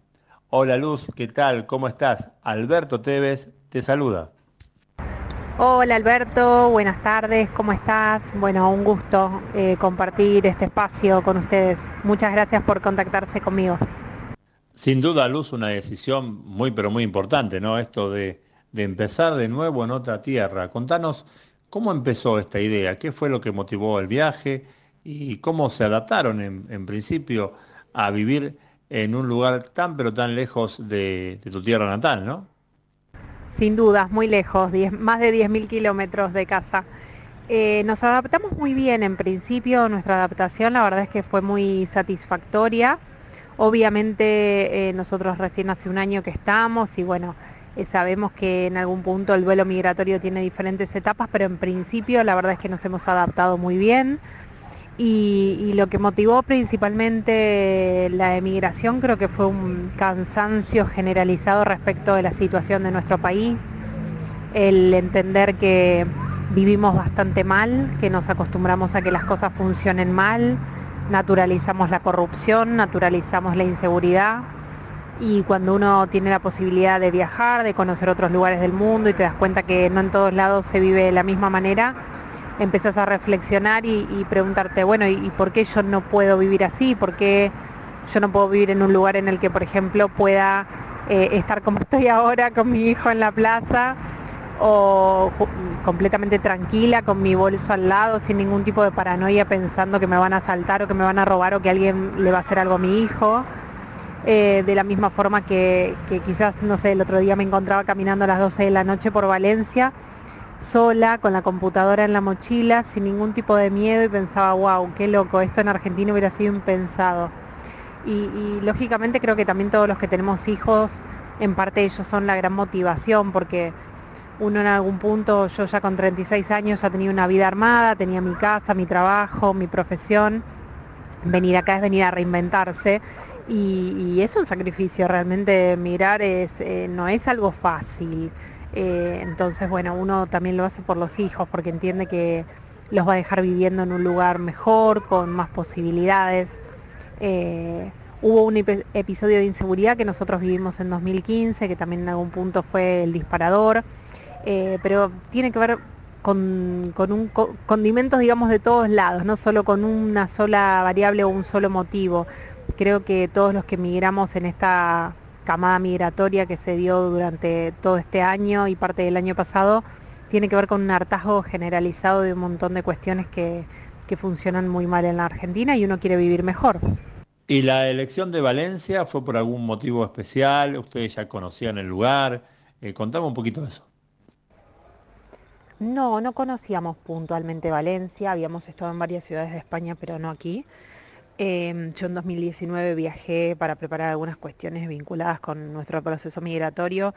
Hola Luz, ¿qué tal? ¿Cómo estás? Alberto Tevez te saluda.
Hola Alberto, buenas tardes, ¿cómo estás? Bueno, un gusto eh, compartir este espacio con ustedes. Muchas gracias por contactarse conmigo.
Sin duda, Luz, una decisión muy, pero muy importante, ¿no? Esto de, de empezar de nuevo en otra tierra. Contanos cómo empezó esta idea, qué fue lo que motivó el viaje y cómo se adaptaron en, en principio a vivir en un lugar tan, pero tan lejos de, tu tierra natal, ¿no?
Sin dudas, muy lejos, diez- más de 10.000 kilómetros de casa. Eh, nos adaptamos muy bien en principio, nuestra adaptación la verdad es que fue muy satisfactoria. Obviamente eh, nosotros recién hace un año que estamos y bueno, eh, sabemos que en algún punto el duelo migratorio tiene diferentes etapas, pero en principio la verdad es que nos hemos adaptado muy bien. Y, lo que motivó principalmente la emigración creo que fue un cansancio generalizado respecto de la situación de nuestro país, el entender que vivimos bastante mal, que nos acostumbramos a que las cosas funcionen mal, naturalizamos la corrupción, naturalizamos la inseguridad y cuando uno tiene la posibilidad de viajar, de conocer otros lugares del mundo y te das cuenta que no en todos lados se vive de la misma manera, empezás a reflexionar y, y preguntarte, bueno, ¿y, por qué yo no puedo vivir así? ¿Por qué yo no puedo vivir en un lugar en el que, por ejemplo, pueda eh, estar como estoy ahora con mi hijo en la plaza o completamente tranquila con mi bolso al lado sin ningún tipo de paranoia pensando que me van a asaltar o que me van a robar o que alguien le va a hacer algo a mi hijo? Eh, de la misma forma que, que quizás, no sé, el otro día me encontraba caminando a las 12 de la noche por Valencia sola, con la computadora en la mochila, sin ningún tipo de miedo y pensaba, wow, qué loco, esto en Argentina hubiera sido impensado. Y, y, lógicamente creo que también todos los que tenemos hijos, en parte ellos son la gran motivación, porque uno en algún punto, yo ya con 36 años ya tenía una vida armada, tenía mi casa, mi trabajo, mi profesión. Venir acá es venir a reinventarse y, y es un sacrificio, realmente mirar es, eh, no es algo fácil. Eh, entonces, bueno, uno también lo hace por los hijos porque entiende que los va a dejar viviendo en un lugar mejor, con más posibilidades. Eh, hubo un epi- episodio de inseguridad que nosotros vivimos en 2015, que también en algún punto fue el disparador, eh, pero tiene que ver con, con un co- condimentos, digamos, de todos lados, no solo con una sola variable o un solo motivo. Creo que todos los que migramos en esta camada migratoria que se dio durante todo este año y parte del año pasado, tiene que ver con un hartazgo generalizado de un montón de cuestiones que, que funcionan muy mal en la Argentina y uno quiere vivir mejor.
¿Y la elección de Valencia fue por algún motivo especial? ¿Ustedes ya conocían el lugar? Eh, contame un poquito de eso.
No, no conocíamos puntualmente Valencia, habíamos estado en varias ciudades de España, pero no aquí. Eh, yo en 2019 viajé para preparar algunas cuestiones vinculadas con nuestro proceso migratorio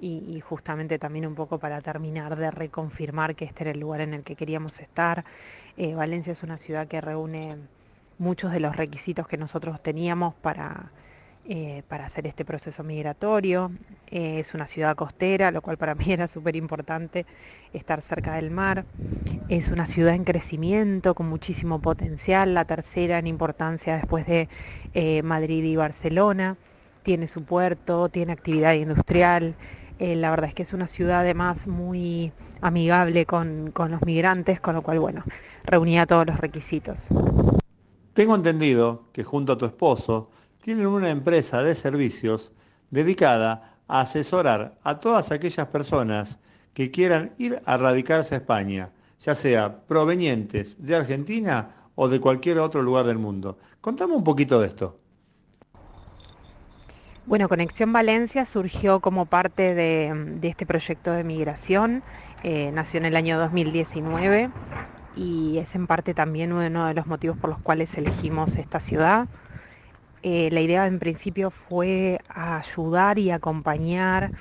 y, y justamente también un poco para terminar de reconfirmar que este era el lugar en el que queríamos estar. Eh, Valencia es una ciudad que reúne muchos de los requisitos que nosotros teníamos para, eh, para hacer este proceso migratorio. Eh, es una ciudad costera, lo cual para mí era súper importante estar cerca del mar. Es una ciudad en crecimiento, con muchísimo potencial, la tercera en importancia después de eh, Madrid y Barcelona. Tiene su puerto, tiene actividad industrial. La verdad es que es una ciudad además muy amigable con, con los migrantes, con lo cual, bueno, reunía todos los requisitos.
Tengo entendido que junto a tu esposo tienen una empresa de servicios dedicada a asesorar a todas aquellas personas que quieran ir a radicarse a España, ya sea provenientes de Argentina o de cualquier otro lugar del mundo. Contame un poquito de esto.
Bueno, Conexión Valencia surgió como parte de, este proyecto de migración, eh, nació en el año 2019 y es en parte también uno de los motivos por los cuales elegimos esta ciudad. Eh, la idea en principio fue ayudar y acompañar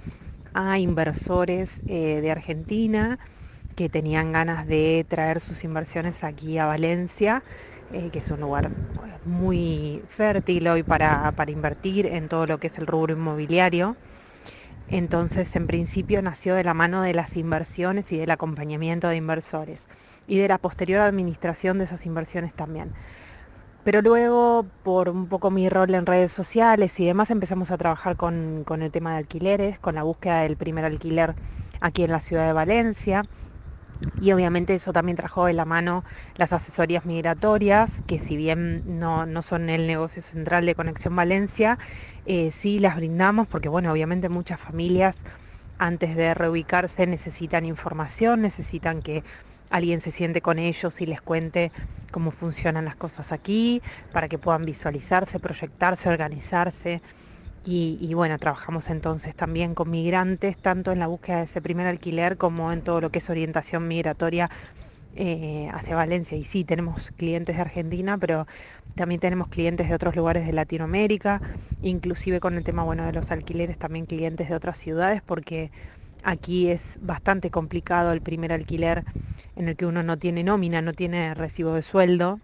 a inversores eh, de Argentina que tenían ganas de traer sus inversiones aquí a Valencia, eh, que es un lugar muy fértil hoy para, para invertir en todo lo que es el rubro inmobiliario. Entonces, en principio nació de la mano de las inversiones y del acompañamiento de inversores y de la posterior administración de esas inversiones también. Pero luego, por un poco mi rol en redes sociales y demás, empezamos a trabajar con, con el tema de alquileres, con la búsqueda del primer alquiler aquí en la ciudad de Valencia. Y obviamente eso también trajo de la mano las asesorías migratorias, que si bien no, no son el negocio central de Conexión Valencia, eh, sí las brindamos porque, bueno, obviamente muchas familias antes de reubicarse necesitan información, necesitan que alguien se siente con ellos y les cuente cómo funcionan las cosas aquí, para que puedan visualizarse, proyectarse, organizarse. Y, bueno, trabajamos entonces también con migrantes, tanto en la búsqueda de ese primer alquiler como en todo lo que es orientación migratoria eh, hacia Valencia. Y sí, tenemos clientes de Argentina, pero también tenemos clientes de otros lugares de Latinoamérica, inclusive con el tema bueno de los alquileres, también clientes de otras ciudades, porque aquí es bastante complicado el primer alquiler en el que uno no tiene nómina, no tiene recibo de sueldo.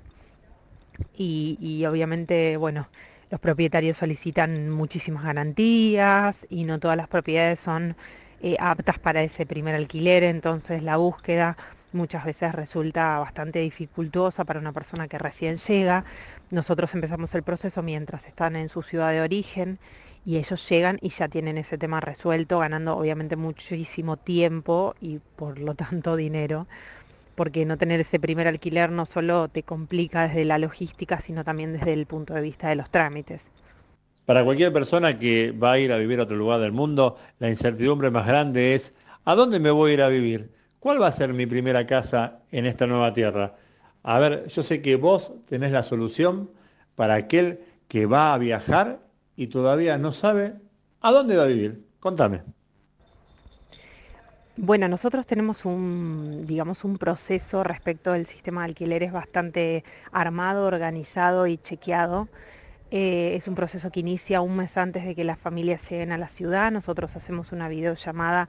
Y, obviamente, bueno, los propietarios solicitan muchísimas garantías y no todas las propiedades son eh, aptas para ese primer alquiler, entonces la búsqueda muchas veces resulta bastante dificultosa para una persona que recién llega. Nosotros empezamos el proceso mientras están en su ciudad de origen y ellos llegan y ya tienen ese tema resuelto, ganando obviamente muchísimo tiempo y por lo tanto dinero porque no tener ese primer alquiler no solo te complica desde la logística, sino también desde el punto de vista de los trámites.
Para cualquier persona que va a ir a vivir a otro lugar del mundo, la incertidumbre más grande es, ¿a dónde me voy a ir a vivir? ¿Cuál va a ser mi primera casa en esta nueva tierra? A ver, yo sé que vos tenés la solución para aquel que va a viajar y todavía no sabe a dónde va a vivir. Contame.
Bueno, nosotros tenemos un, digamos, un proceso respecto del sistema de alquileres bastante armado, organizado y chequeado. Eh, es un proceso que inicia un mes antes de que las familias lleguen a la ciudad. Nosotros hacemos una videollamada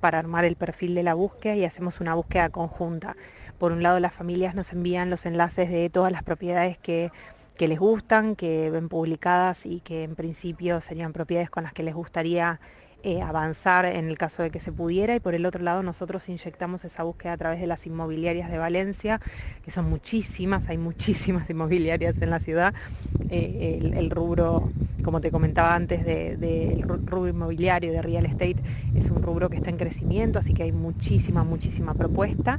para armar el perfil de la búsqueda y hacemos una búsqueda conjunta. Por un lado, las familias nos envían los enlaces de todas las propiedades que, que les gustan, que ven publicadas y que en principio serían propiedades con las que les gustaría eh, avanzar en el caso de que se pudiera y por el otro lado nosotros inyectamos esa búsqueda a través de las inmobiliarias de Valencia, que son muchísimas, hay muchísimas inmobiliarias en la ciudad. Eh, el, rubro, como te comentaba antes, del de, rubro inmobiliario, de real estate, es un rubro que está en crecimiento, así que hay muchísima, muchísima propuesta.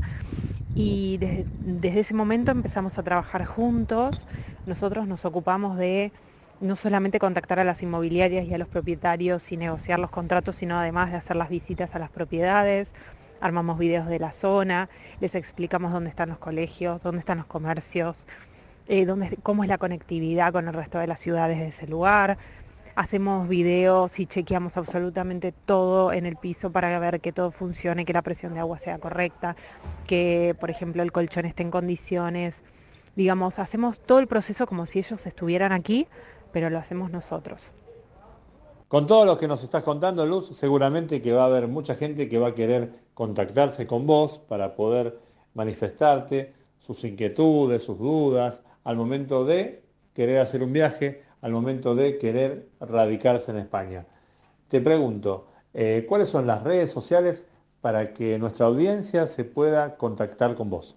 Y desde ese momento empezamos a trabajar juntos. Nosotros nos ocupamos de no solamente contactar a las inmobiliarias y a los propietarios y negociar los contratos, sino además de hacer las visitas a las propiedades, armamos videos de la zona, les explicamos dónde están los colegios, dónde están los comercios, eh, cómo es la conectividad con el resto de las ciudades de ese lugar. Hacemos videos y chequeamos absolutamente todo en el piso para ver que todo funcione, que la presión de agua sea correcta, que por ejemplo el colchón esté en condiciones. Digamos, hacemos todo el proceso como si ellos estuvieran aquí, pero lo hacemos nosotros.
Con todo lo que nos estás contando, Luz, seguramente que va a haber mucha gente que va a querer contactarse con vos para poder manifestarte sus inquietudes, sus dudas, al momento de querer hacer un viaje, al momento de querer radicarse en España. Te pregunto, eh, ¿cuáles son las redes sociales para que nuestra audiencia se pueda contactar con vos?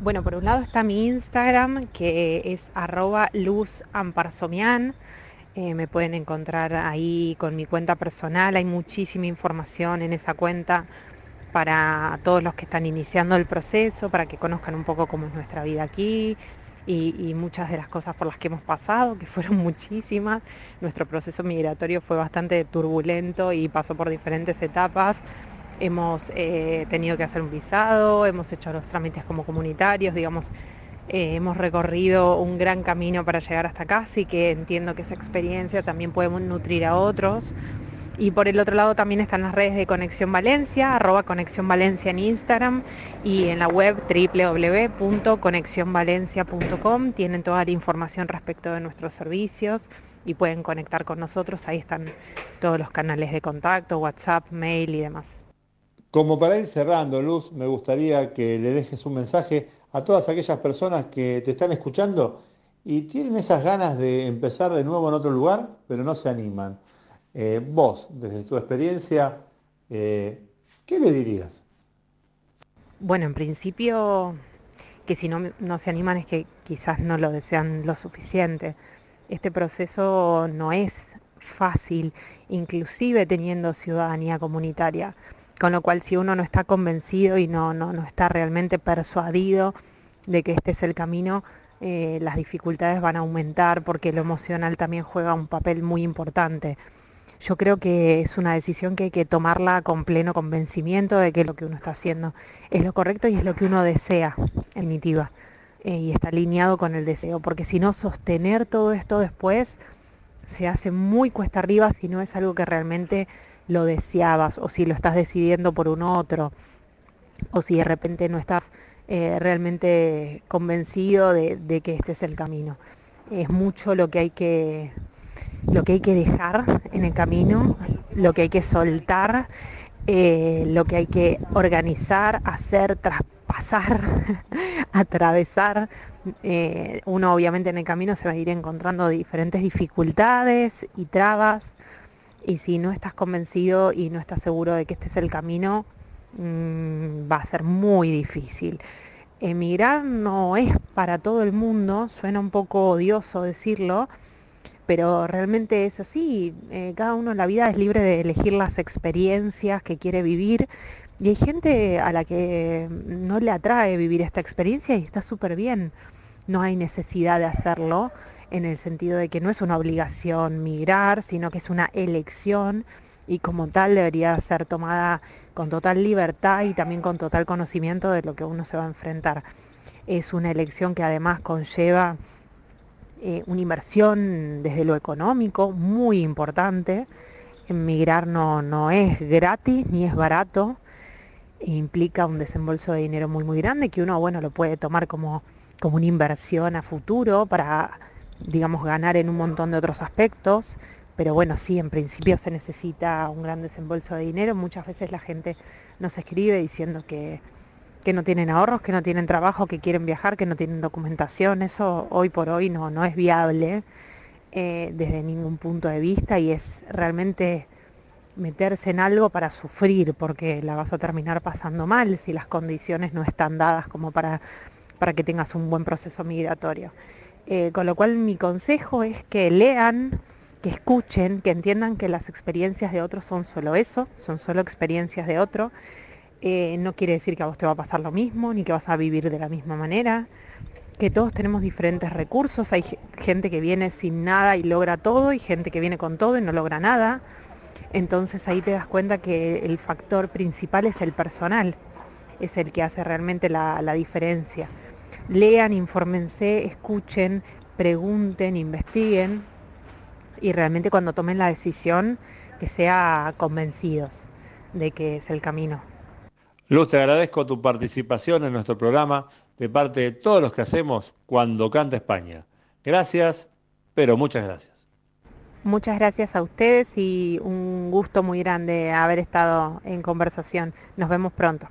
Bueno, por un lado está mi Instagram, que es arroba luzamparsomian. Eh, me pueden encontrar ahí con mi cuenta personal. Hay muchísima información en esa cuenta para todos los que están iniciando el proceso, para que conozcan un poco cómo es nuestra vida aquí y, y, muchas de las cosas por las que hemos pasado, que fueron muchísimas. Nuestro proceso migratorio fue bastante turbulento y pasó por diferentes etapas hemos eh, tenido que hacer un visado, hemos hecho los trámites como comunitarios, digamos, eh, hemos recorrido un gran camino para llegar hasta acá, así que entiendo que esa experiencia también puede nutrir a otros. Y por el otro lado también están las redes de Conexión Valencia, arroba Conexión Valencia en Instagram y en la web www.conexionvalencia.com. Tienen toda la información respecto de nuestros servicios y pueden conectar con nosotros. Ahí están todos los canales de contacto, WhatsApp, mail y demás.
Como para ir cerrando, Luz, me gustaría que le dejes un mensaje a todas aquellas personas que te están escuchando y tienen esas ganas de empezar de nuevo en otro lugar, pero no se animan. Eh, vos, desde tu experiencia, eh, ¿qué le dirías?
Bueno, en principio, que si no, no se animan es que quizás no lo desean lo suficiente. Este proceso no es fácil, inclusive teniendo ciudadanía comunitaria Con lo cual, si uno no está convencido y no, no, no está realmente persuadido de que este es el camino, eh, las dificultades van a aumentar porque lo emocional también juega un papel muy importante. Yo creo que es una decisión que hay que tomarla con pleno convencimiento de que lo que uno está haciendo es lo correcto y es lo que uno desea, en definitiva, eh, y está alineado con el deseo, porque si no, sostener todo esto después se hace muy cuesta arriba si no es algo que realmente lo deseabas o si lo estás decidiendo por un otro o si de repente no estás eh, realmente convencido de, que este es el camino. Es mucho lo que hay que lo que hay que dejar en el camino, lo que hay que soltar, eh, lo que hay que organizar, hacer, traspasar, atravesar. Eh, uno obviamente en el camino se va a ir encontrando diferentes dificultades y trabas y si no estás convencido y no estás seguro de que este es el camino, mmm, va a ser muy difícil. Emigrar no es para todo el mundo, suena un poco odioso decirlo, pero realmente es así. Eh, cada uno en la vida es libre de elegir las experiencias que quiere vivir y hay gente a la que no le atrae vivir esta experiencia y está súper bien. No hay necesidad de hacerlo en el sentido de que no es una obligación migrar, sino que es una elección y como tal debería ser tomada con total libertad y también con total conocimiento de lo que uno se va a enfrentar. Es una elección que además conlleva eh, una inversión desde lo económico muy importante. Emigrar no, no es gratis ni es barato, e implica un desembolso de dinero muy muy grande que uno bueno lo puede tomar como, como una inversión a futuro para digamos ganar en un montón de otros aspectos. Pero bueno, sí, en principio se necesita un gran desembolso de dinero. Muchas veces la gente nos escribe diciendo que que no tienen ahorros, que no tienen trabajo, que quieren viajar, que no tienen documentación. Eso hoy por hoy no, no es viable eh, desde ningún punto de vista y es realmente meterse en algo para sufrir, porque la vas a terminar pasando mal si las condiciones no están dadas como para, para que tengas un buen proceso migratorio. Eh, con lo cual mi consejo es que lean, que escuchen, que entiendan que las experiencias de otros son solo eso, son solo experiencias de otro eh, no quiere decir que a vos te va a pasar lo mismo, ni que vas a vivir de la misma manera, que todos tenemos diferentes recursos, hay gente que viene sin nada y logra todo, y gente que viene con todo y no logra nada. Entonces ahí te das cuenta que el factor principal es el personal, es el que hace realmente la, la diferencia. Lean, infórmense, escuchen, pregunten, investiguen y realmente cuando tomen la decisión que sea convencidos de que es el camino.
Luz, te agradezco tu participación en nuestro programa de parte de todos los que hacemos cuando canta España. Gracias, pero muchas gracias.
Muchas gracias a ustedes y un gusto muy grande haber estado en conversación. Nos vemos pronto.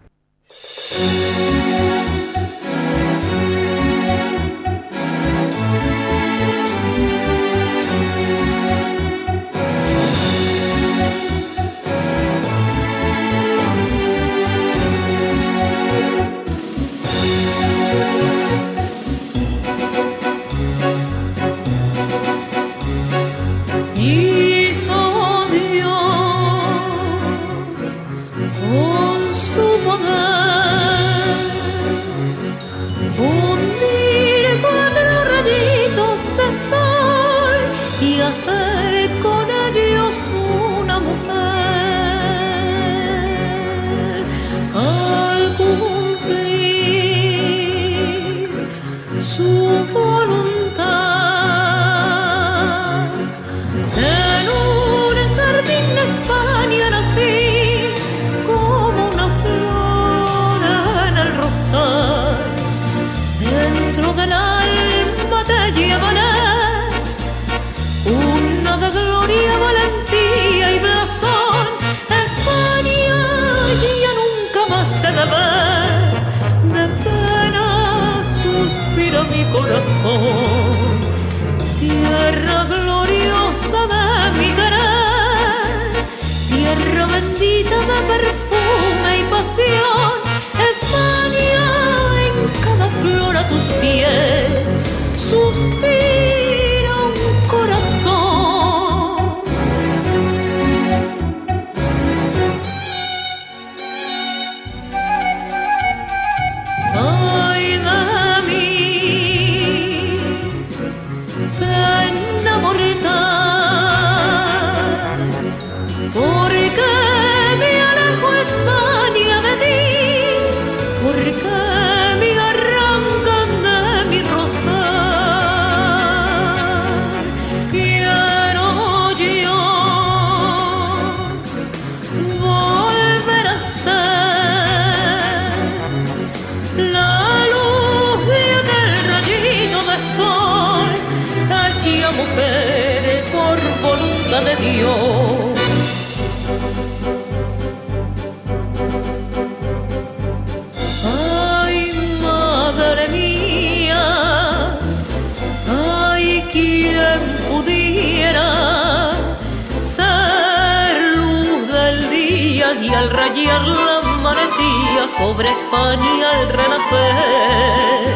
Rayar la amanecía sobre España al renacer.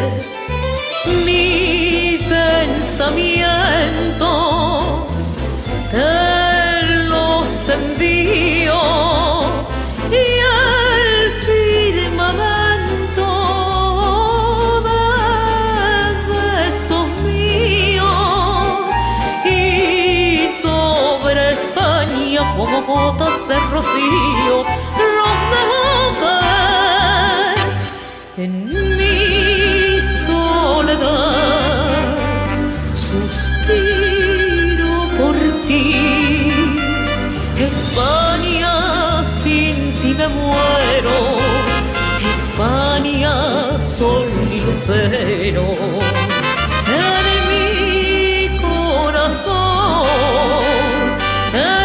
Lucero en mi corazón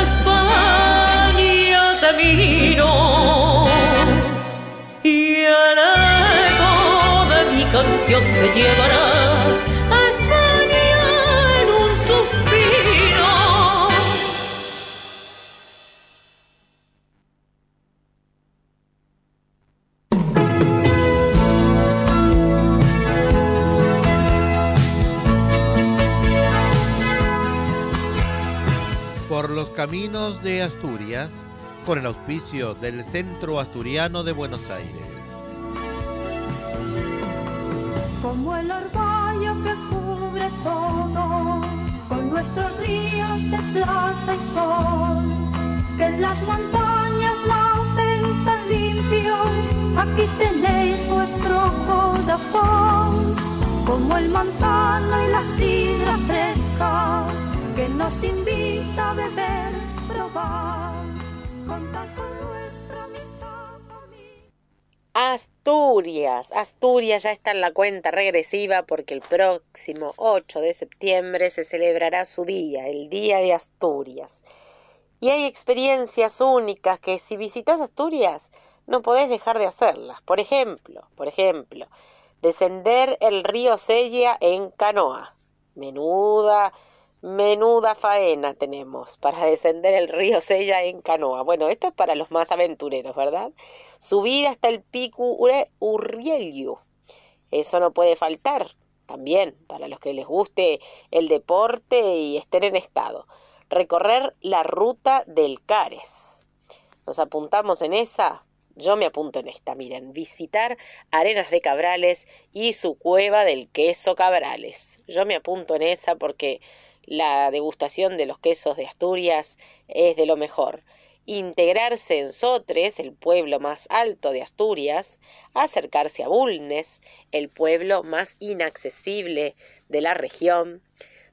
España te miro y el eco de mi canción te llevará
Por los caminos de Asturias, con el auspicio del Centro Asturiano de Buenos Aires.
como el orvallo que cubre todo, con nuestros ríos de plata y sol, que en las montañas nacen tan limpios, aquí tenéis vuestro corazón, como el manzano y la sidra fresca, que nos invita a beber, probar, contar con nuestra amistad.
Asturias, Asturias ya está en la cuenta regresiva porque el próximo 8 de septiembre se celebrará su día, el Día de Asturias. Y hay experiencias únicas que si visitas Asturias no podés dejar de hacerlas. Por ejemplo, por ejemplo, descender el río Sella en canoa. Menuda, menuda faena tenemos para descender el río Sella en canoa. Bueno, esto es para los más aventureros, ¿verdad? Subir hasta el pico Urriello. Eso no puede faltar. También para los que les guste el deporte y estén en estado. Recorrer la ruta del Cares. ¿Nos apuntamos en esa? Yo me apunto en esta, miren, visitar Arenas de Cabrales y su cueva del queso Cabrales. Yo me apunto en esa porque la degustación de los quesos de Asturias es de lo mejor. Integrarse en Sotres, el pueblo más alto de Asturias, acercarse a Bulnes, el pueblo más inaccesible de la región,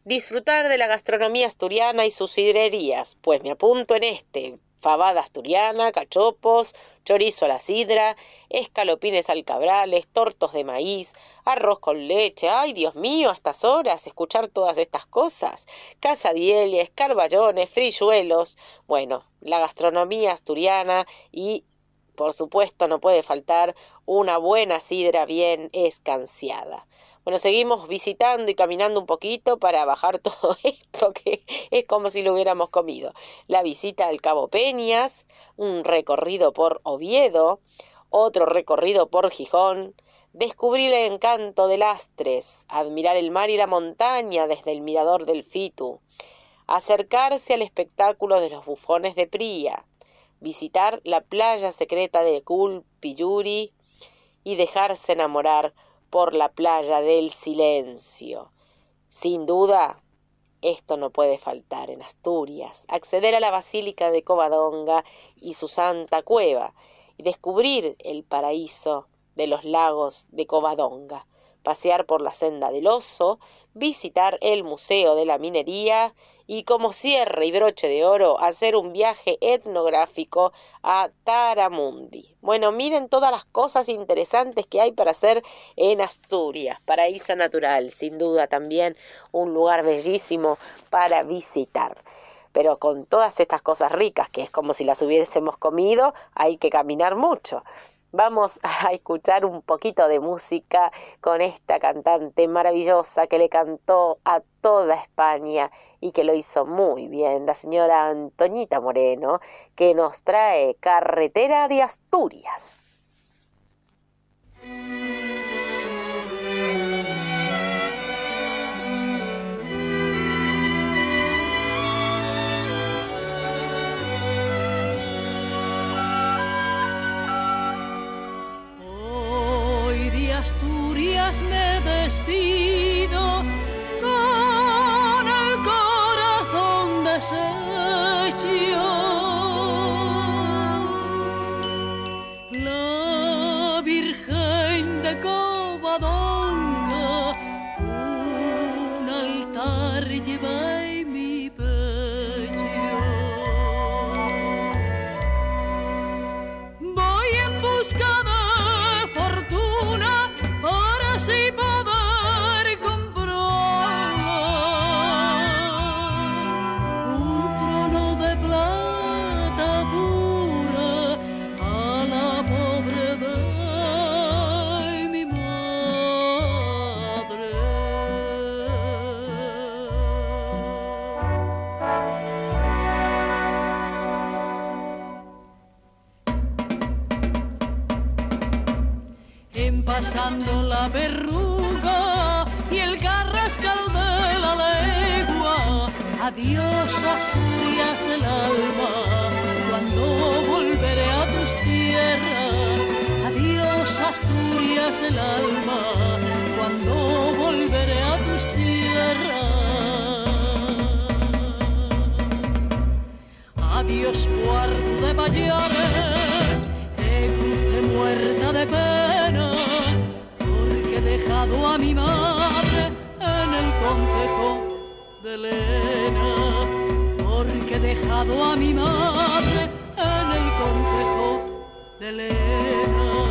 disfrutar de la gastronomía asturiana y sus sidrerías, pues me apunto en este, fabada asturiana, cachopos, chorizo a la sidra, escalopines alcabrales, tortos de maíz, arroz con leche. Ay, Dios mío, a estas horas escuchar todas estas cosas. Casadieles, carballones, frilluelos. Bueno, la gastronomía asturiana y por supuesto no puede faltar una buena sidra bien escanciada. Bueno, seguimos visitando y caminando un poquito para bajar todo esto que es como si lo hubiéramos comido. La visita al Cabo Peñas, un recorrido por Oviedo, otro recorrido por Gijón, descubrir el encanto de Lastres, admirar el mar y la montaña desde el mirador del Fitu, acercarse al espectáculo de los bufones de Pría, visitar la playa secreta de Culpiyuri y dejarse enamorar por la playa del silencio. Sin duda, esto no puede faltar en Asturias. Acceder a la Basílica de Covadonga y su Santa Cueva y descubrir el paraíso de los lagos de Covadonga. Pasear por la senda del oso, visitar el Museo de la Minería y como cierre y broche de oro hacer un viaje etnográfico a Taramundi. Bueno, miren todas las cosas interesantes que hay para hacer en Asturias, paraíso natural, sin duda también un lugar bellísimo para visitar. Pero con todas estas cosas ricas, que es como si las hubiésemos comido, hay que caminar mucho. Vamos a escuchar un poquito de música con esta cantante maravillosa que le cantó a toda España y que lo hizo muy bien, la señora Antoñita Moreno, que nos trae Carretera de Asturias.
Me la verruga y el carrascal de la legua. Adiós Asturias del alma, cuando volveré a tus tierras. Adiós Asturias del alma, cuando volveré a tus tierras. Adiós puerto de Payares, te crucé muerta de pena, dejado a mi madre en el concejo de Elena, porque he dejado a mi madre en el concejo de Elena.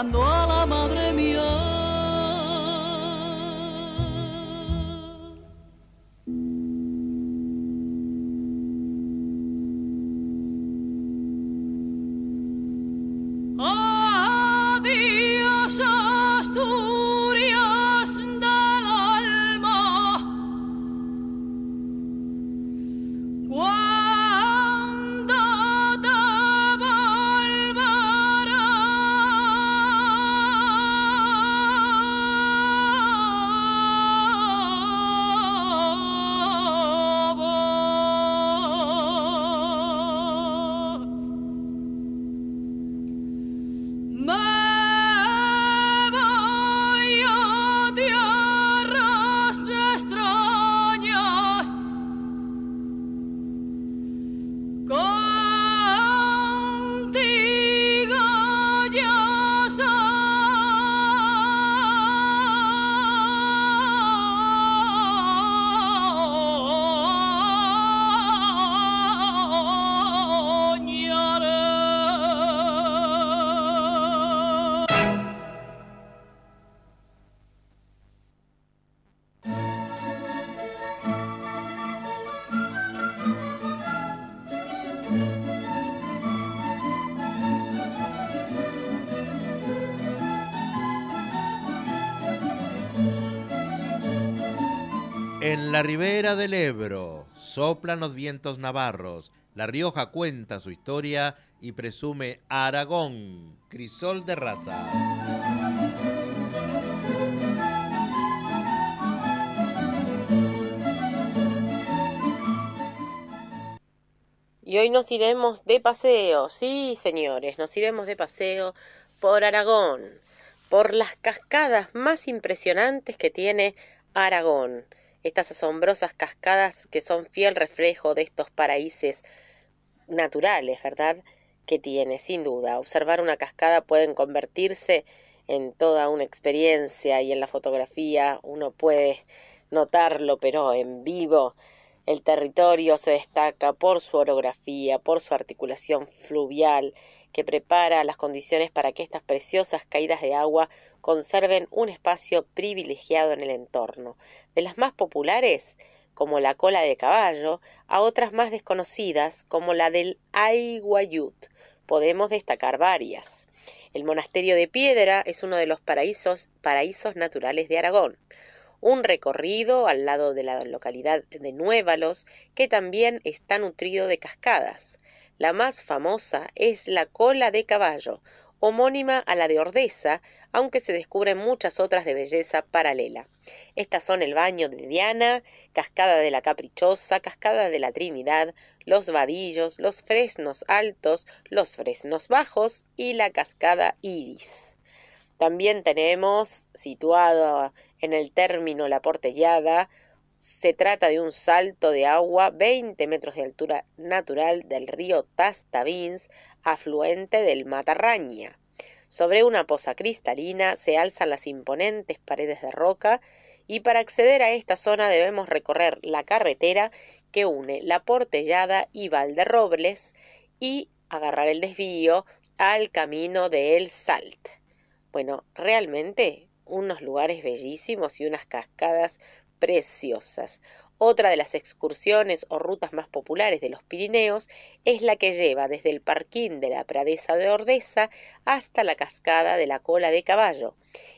Buscando a la madre mía.
La ribera del Ebro soplan los vientos navarros. La Rioja cuenta su historia y presume Aragón, crisol de raza.
Y hoy nos iremos de paseo, sí señores, nos iremos de paseo por Aragón, por las cascadas más impresionantes que tiene Aragón. Estas asombrosas cascadas que son fiel reflejo de estos paraísos naturales, ¿verdad? Que tiene, sin duda. Observar una cascada pueden convertirse en toda una experiencia y en la fotografía uno puede notarlo, pero en vivo El territorio se destaca por su orografía, por su articulación fluvial, que prepara las condiciones para que estas preciosas caídas de agua conserven un espacio privilegiado en el entorno. De las más populares, como la cola de caballo, a otras más desconocidas, como la del Aiguayut. Podemos destacar varias. El monasterio de Piedra es uno de los paraísos, paraísos naturales de Aragón. Un recorrido al lado de la localidad de Nuévalos, que también está nutrido de cascadas. La más famosa es la cola de caballo, homónima a la de Ordesa, aunque se descubren muchas otras de belleza paralela. Estas son el baño de Diana, cascada de la Caprichosa, cascada de la Trinidad, los vadillos, los fresnos altos, los fresnos bajos y la cascada Iris. También tenemos, situado en el término La Portellada, se trata de un salto de agua 20 metros de altura natural del río Tastavins, afluente del Matarraña. Sobre una poza cristalina se alzan las imponentes paredes de roca y para acceder a esta zona debemos recorrer la carretera que une La Portellada y Valderrobles y agarrar el desvío al camino de El Salt. Bueno, realmente unos lugares bellísimos y unas cascadas preciosas. Otra de las excursiones o rutas más populares de los Pirineos es la que lleva desde el parquín de la Pradesa de Ordesa hasta la cascada de la cola de caballo.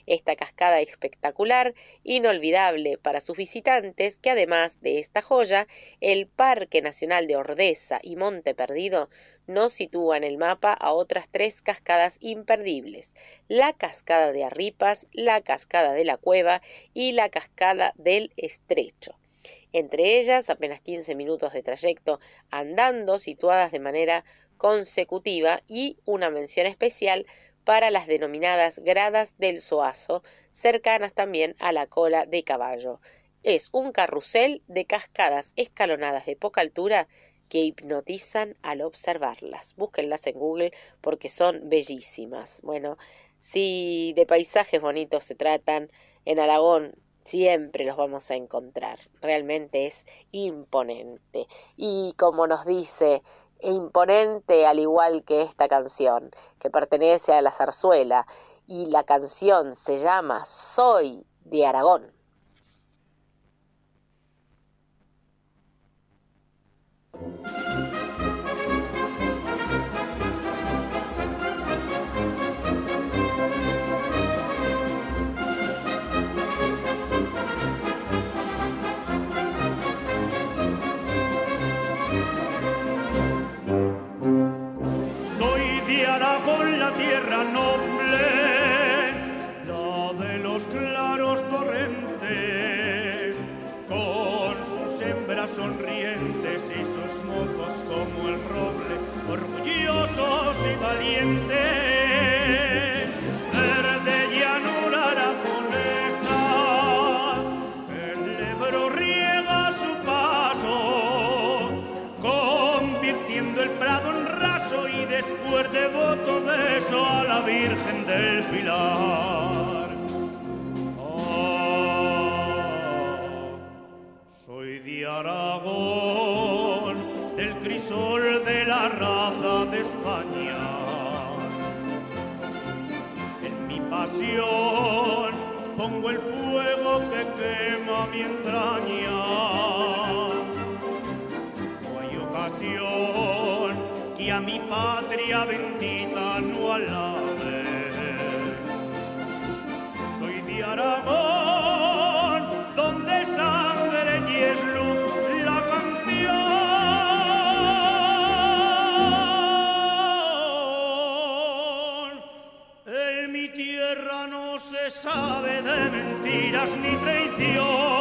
Esta cascada espectacular, inolvidable para sus visitantes, que además de esta joya, el Parque Nacional de Ordesa y Monte Perdido no sitúa en el mapa a otras tres cascadas imperdibles, la cascada de Arripas, la cascada de la Cueva y la cascada del Estrecho entre ellas apenas 15 minutos de trayecto andando, situadas de manera consecutiva y una mención especial para las denominadas gradas del Soazo, cercanas también a la cola de caballo. Es un carrusel de cascadas escalonadas de poca altura que hipnotizan al observarlas. Búsquenlas en Google porque son bellísimas. Bueno, si de paisajes bonitos se tratan, en Aragón siempre los vamos a encontrar. Realmente es imponente. Y como nos dice, imponente al igual que esta canción, que pertenece a la zarzuela, y la canción se llama Soy de Aragón.
Del Pilar. Ah, soy de Aragón, del crisol de la raza de España. En mi pasión pongo el fuego que quema mi entraña. No hay ocasión que a mi patria bendita no alabe. Aragón, donde sangre y es luz la canción. En mi tierra no se sabe de mentiras ni traición.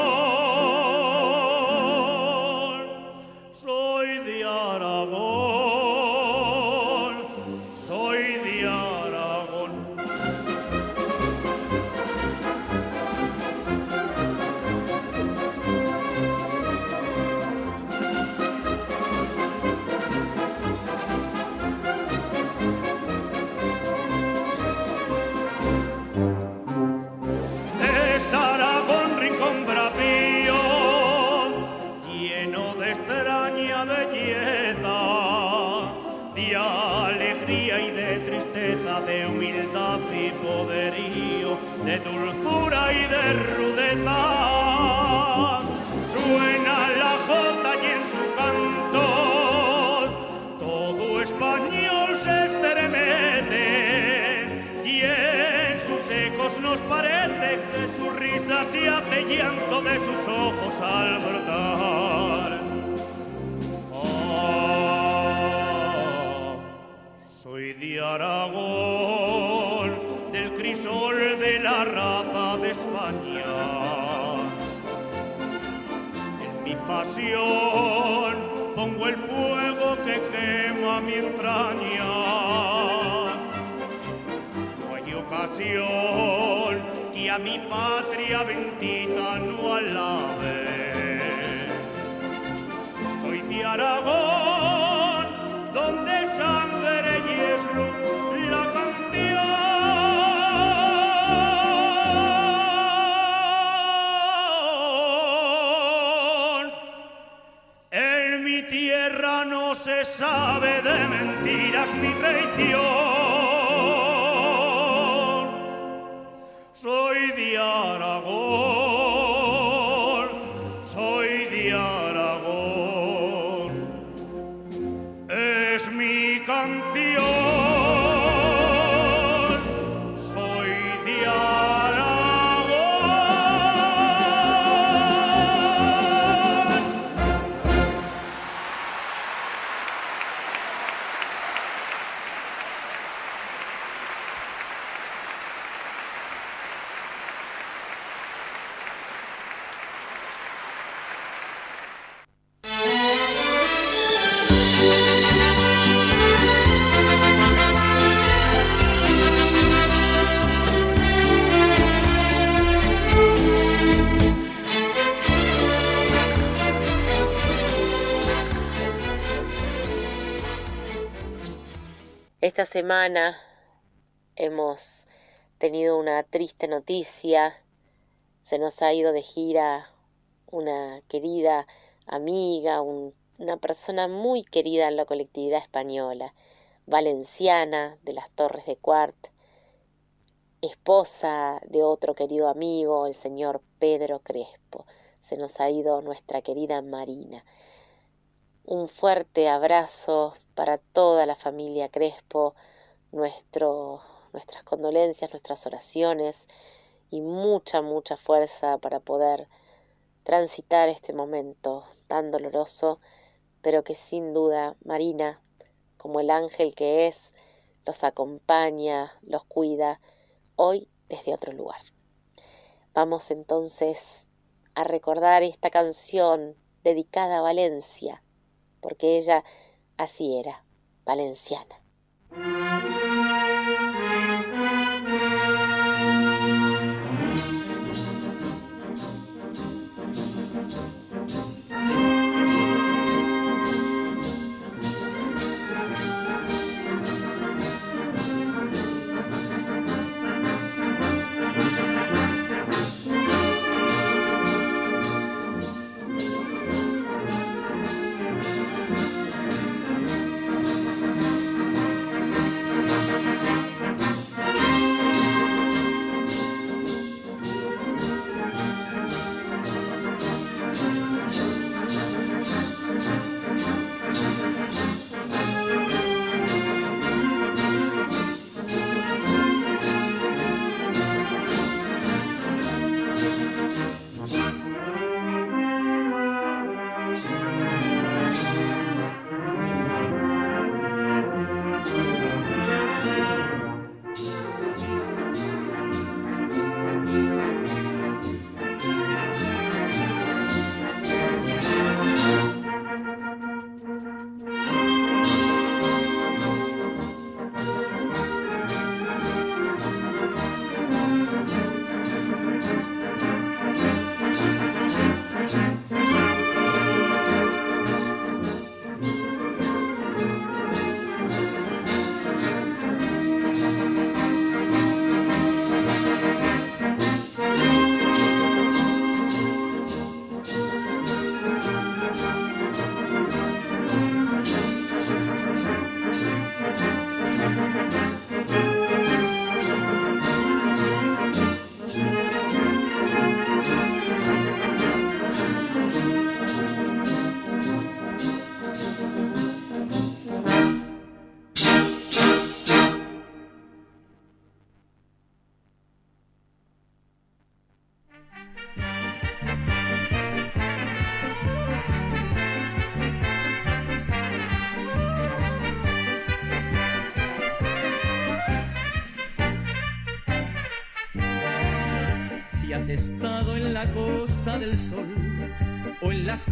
Semana hemos tenido una triste noticia. Se nos ha ido de gira una querida amiga, un- una persona muy querida en la colectividad española, valenciana de las Torres de Cuart, esposa de otro querido amigo, el señor Pedro Crespo. Se nos ha ido nuestra querida Marina. Un fuerte abrazo para toda la familia Crespo, nuestro, nuestras condolencias, nuestras oraciones y mucha, mucha fuerza para poder transitar este momento tan doloroso, pero que sin duda Marina, como el ángel que es, los acompaña, los cuida, hoy desde otro lugar. Vamos entonces a recordar esta canción dedicada a Valencia, porque ella así era, valenciana.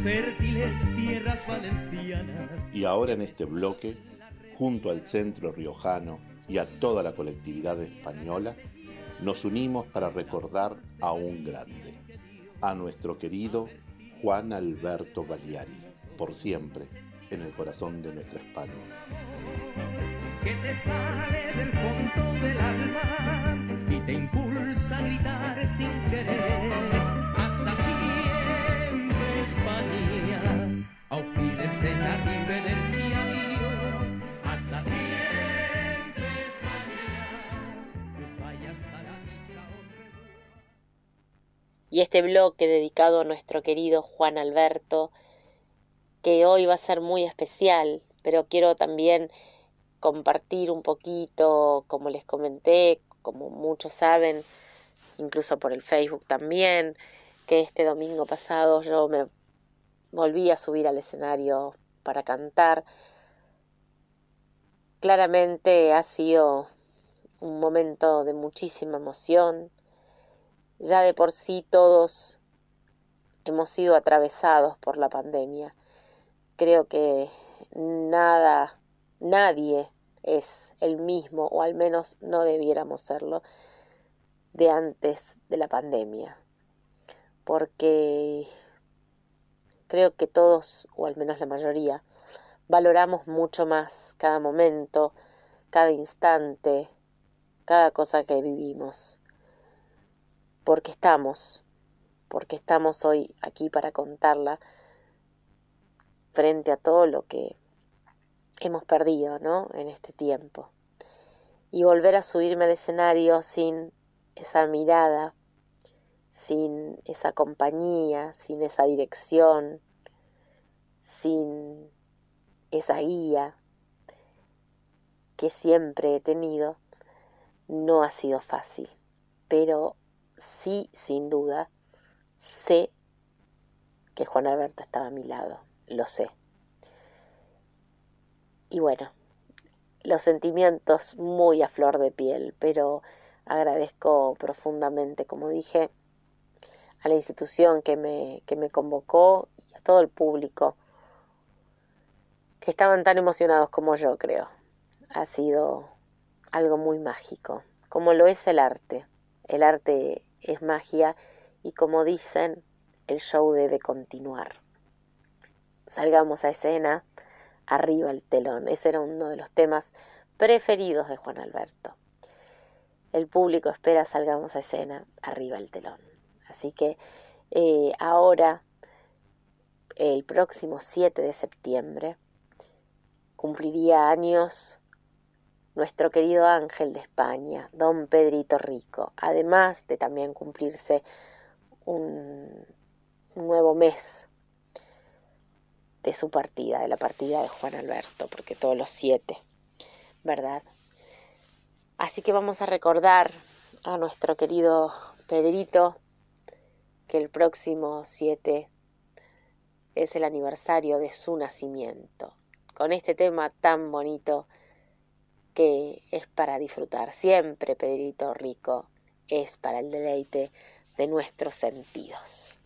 Fértiles tierras valencianas.
Y ahora en este bloque, junto al centro riojano y a toda la colectividad española, nos unimos para recordar a un grande, a nuestro querido Juan Alberto Baliari, por siempre en el corazón de nuestra España.
que te sale del fondo del alma y te impulsa a gritar sin querer.
Y este bloque dedicado a nuestro querido Juan Alberto, que hoy va a ser muy especial, pero quiero también compartir un poquito, como les comenté, como muchos saben, incluso por el Facebook también, que este domingo pasado yo me volví a subir al escenario para cantar. Claramente ha sido un momento de muchísima emoción. Ya de por sí todos hemos sido atravesados por la pandemia. Creo que nada, nadie es el mismo, o al menos no debiéramos serlo, de antes de la pandemia. Porque creo que todos, o al menos la mayoría, valoramos mucho más cada momento, cada instante, cada cosa que vivimos. Porque estamos, porque estamos hoy aquí para contarla frente a todo lo que hemos perdido, ¿no? En este tiempo. Y volver a subirme al escenario sin esa mirada, sin esa compañía, sin esa dirección, sin esa guía que siempre he tenido, no ha sido fácil. Pero sí, sin duda, sé que Juan Alberto estaba a mi lado, lo sé. Y bueno, los sentimientos muy a flor de piel, pero agradezco profundamente, como dije, a la institución que me, que me convocó y a todo el público que estaban tan emocionados como yo, creo. Ha sido algo muy mágico, como lo es el arte. El arte es magia y como dicen, el show debe continuar. Salgamos a escena, arriba el telón. Ese era uno de los temas preferidos de Juan Alberto. El público espera salgamos a escena, arriba el telón. Así que eh, ahora, el próximo 7 de septiembre, cumpliría años nuestro querido ángel de España, don Pedrito Rico, además de también cumplirse un nuevo mes de su partida, de la partida de Juan Alberto, porque todos los siete, ¿verdad? Así que vamos a recordar a nuestro querido Pedrito que el próximo 7 es el aniversario de su nacimiento, con este tema tan bonito que es para disfrutar siempre, Pedrito Rico, es para el deleite de nuestros sentidos.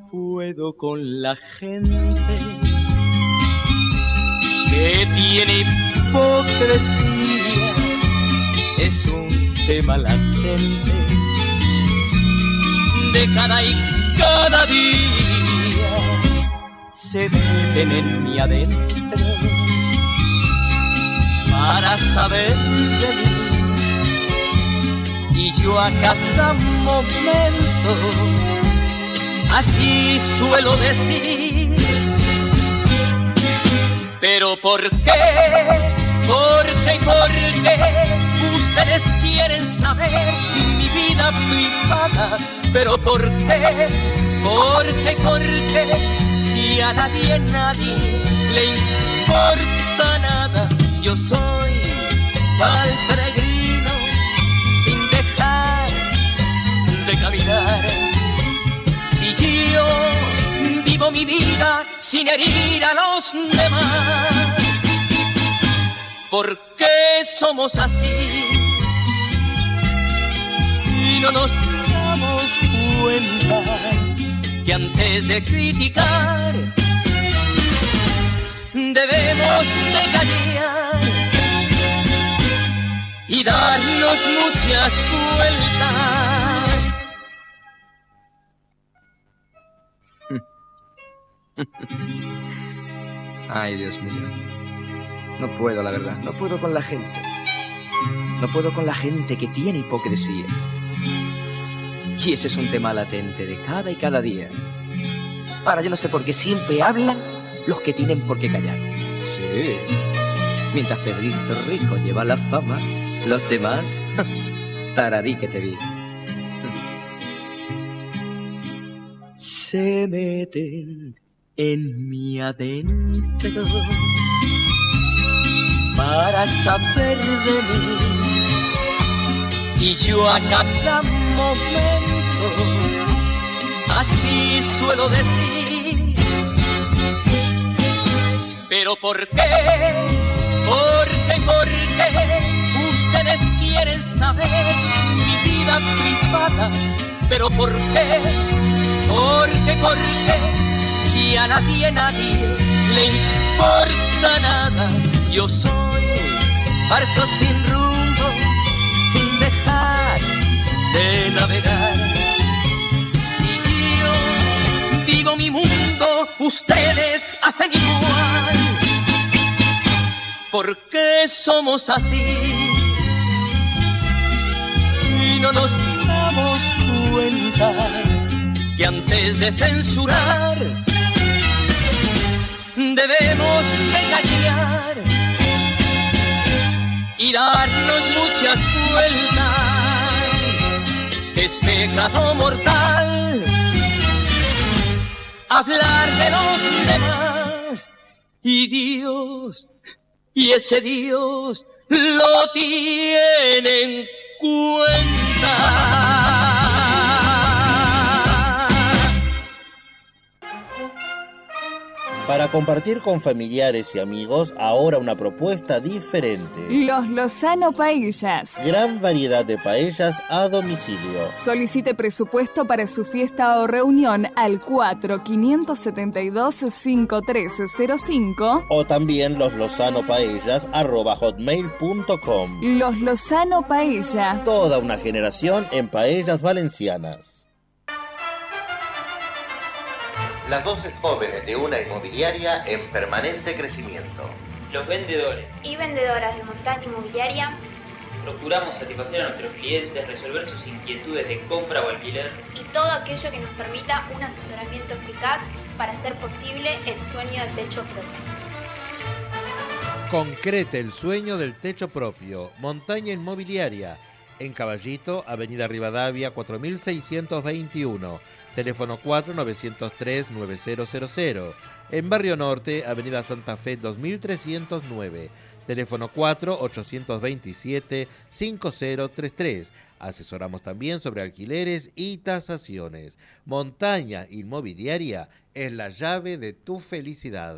Puedo con la gente que tiene hipocresía. Es un tema latente de cada y cada día. Se meten en mi adentro
para saber de mí. Y yo a cada momento así suelo decir. Pero ¿por qué? ¿Por qué? ¿Por qué? Ustedes quieren saber mi vida privada. Pero ¿por qué? ¿Por qué? ¿Por qué? Si a nadie, nadie le importa nada, yo soy tal peregrino sin dejar de caminar. Vivo mi vida sin herir a los demás, ¿por qué somos así? Y no nos damos cuenta que antes de criticar debemos de callar y darnos muchas vueltas.
Ay, Dios mío. No puedo, la verdad. No puedo con la gente. No puedo con la gente que tiene hipocresía. Y ese es un tema latente de cada y cada día. Ahora yo no sé por qué siempre hablan los que tienen por qué callar. Sí. Mientras Pedrito Rico lleva la fama, los demás, taradí que te vi. Se meten en mi adentro para saber de mí. Y yo a cada momento así suelo decir. Pero ¿por qué? ¿Por qué? ¿Por qué? Ustedes quieren saber mi vida privada. Pero ¿por qué? ¿Por qué? ¿Por qué? Si a nadie, nadie le importa nada, yo soy harto sin rumbo, sin dejar de navegar. Si yo vivo mi mundo, ustedes hacen igual. ¿Por qué somos así? Y no nos damos cuenta que antes de censurar debemos de callar y darnos muchas vueltas. Es pecado mortal hablar de los demás y Dios, y ese Dios lo tiene en cuenta.
Para compartir con familiares y amigos, ahora una propuesta diferente.
Los Lozano Paellas.
Gran variedad de paellas a domicilio.
Solicite presupuesto para su fiesta o reunión al 4-572-5305
O también los lozanopaellas arroba hotmail.com.
Los Lozano Paella.
Toda una generación en paellas valencianas.
Las voces jóvenes de una inmobiliaria en permanente crecimiento.
Los vendedores.
y vendedoras de montaña inmobiliaria
Procuramos satisfacer a nuestros clientes, resolver sus inquietudes de compra o alquiler.
y todo aquello que nos permita un asesoramiento eficaz para hacer posible el sueño del techo propio.
Concrete el sueño del techo propio. Montaña Inmobiliaria. En Caballito, Avenida Rivadavia 4621. Teléfono 4903-9000. En Barrio Norte, Avenida Santa Fe 2309. Teléfono 4-827-5033. Asesoramos también sobre alquileres y tasaciones. Montaña Inmobiliaria es la llave de tu felicidad.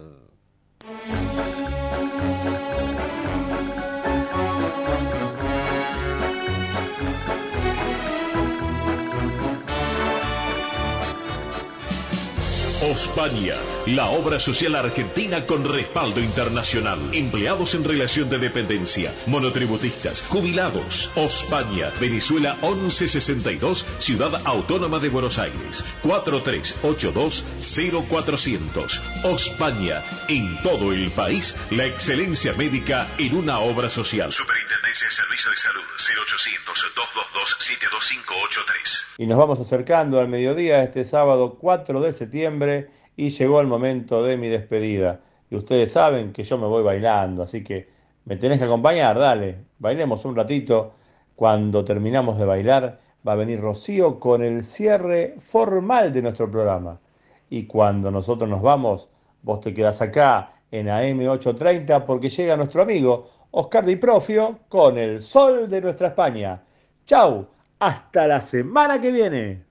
Osbania, la obra social argentina con respaldo internacional. Empleados en relación de dependencia, monotributistas, jubilados. Ospaña, Venezuela 1162, Ciudad Autónoma de Buenos Aires. 4382-0400. Ospaña, en todo el país, la excelencia médica en una obra social.
Superintendencia de Servicio de Salud 0800-222-72583.
Y nos vamos acercando al mediodía este sábado 4 de septiembre y llegó el momento de mi despedida. Y ustedes saben que yo me voy bailando, así que me tenés que acompañar, dale, bailemos un ratito. Cuando terminamos de bailar va a venir Rocío con el cierre formal de nuestro programa. Y cuando nosotros nos vamos, vos te quedás acá en AM830 porque llega nuestro amigo Oscar Di Profio con el sol de nuestra España. Chau, hasta la semana que viene.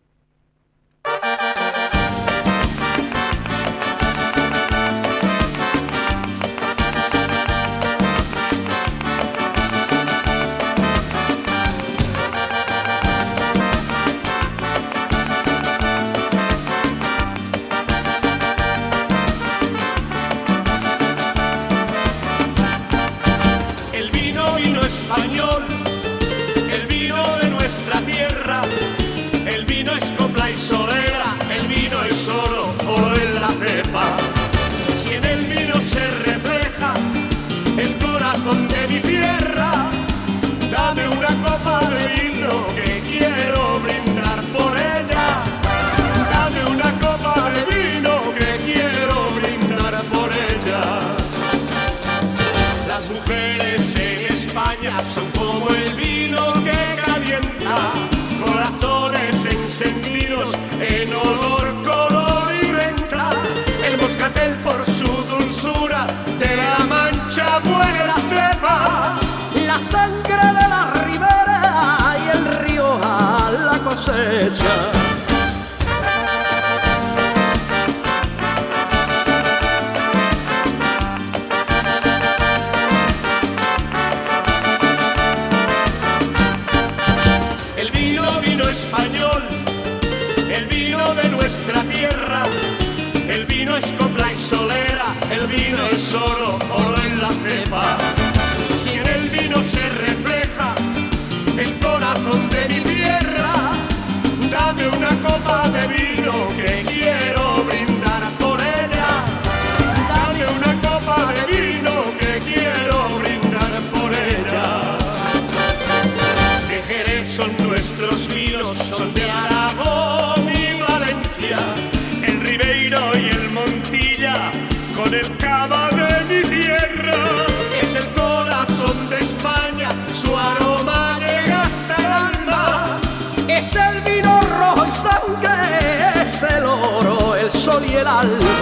Sol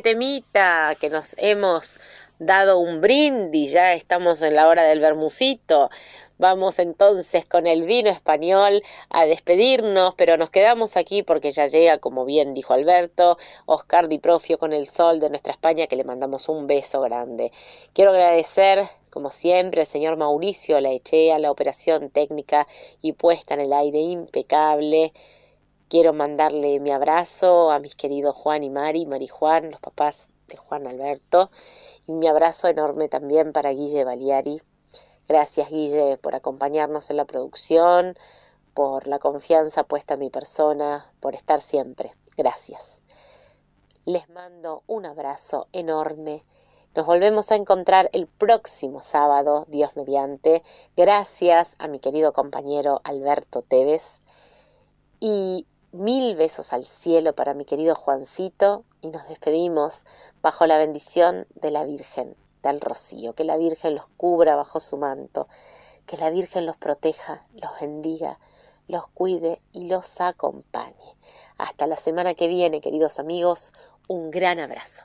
temita que nos hemos dado un brindis, ya estamos en la hora del bermucito. Vamos entonces con el vino español a despedirnos, pero nos quedamos aquí porque ya llega, como bien dijo Alberto, Oscar Di Profio con el sol de nuestra España, que le mandamos un beso grande. Quiero agradecer, como siempre, al señor Mauricio la a la operación técnica y puesta en el aire impecable. Quiero mandarle mi abrazo a mis queridos Juan y Mari, Mari Juan, los papás de Juan Alberto, y mi abrazo enorme también para Guille Baliari Gracias Guille por acompañarnos en la producción, por la confianza puesta en mi persona, por estar siempre. Gracias. Les mando un abrazo enorme. Nos volvemos a encontrar el próximo sábado, Dios mediante. Gracias a mi querido compañero Alberto Tevez. Y mil besos al cielo para mi querido Juancito. Y nos despedimos bajo la bendición de la Virgen del rocío, que la Virgen los cubra bajo su manto, que la Virgen los proteja, los bendiga, los cuide y los acompañe. Hasta la semana que viene, queridos amigos, un gran abrazo.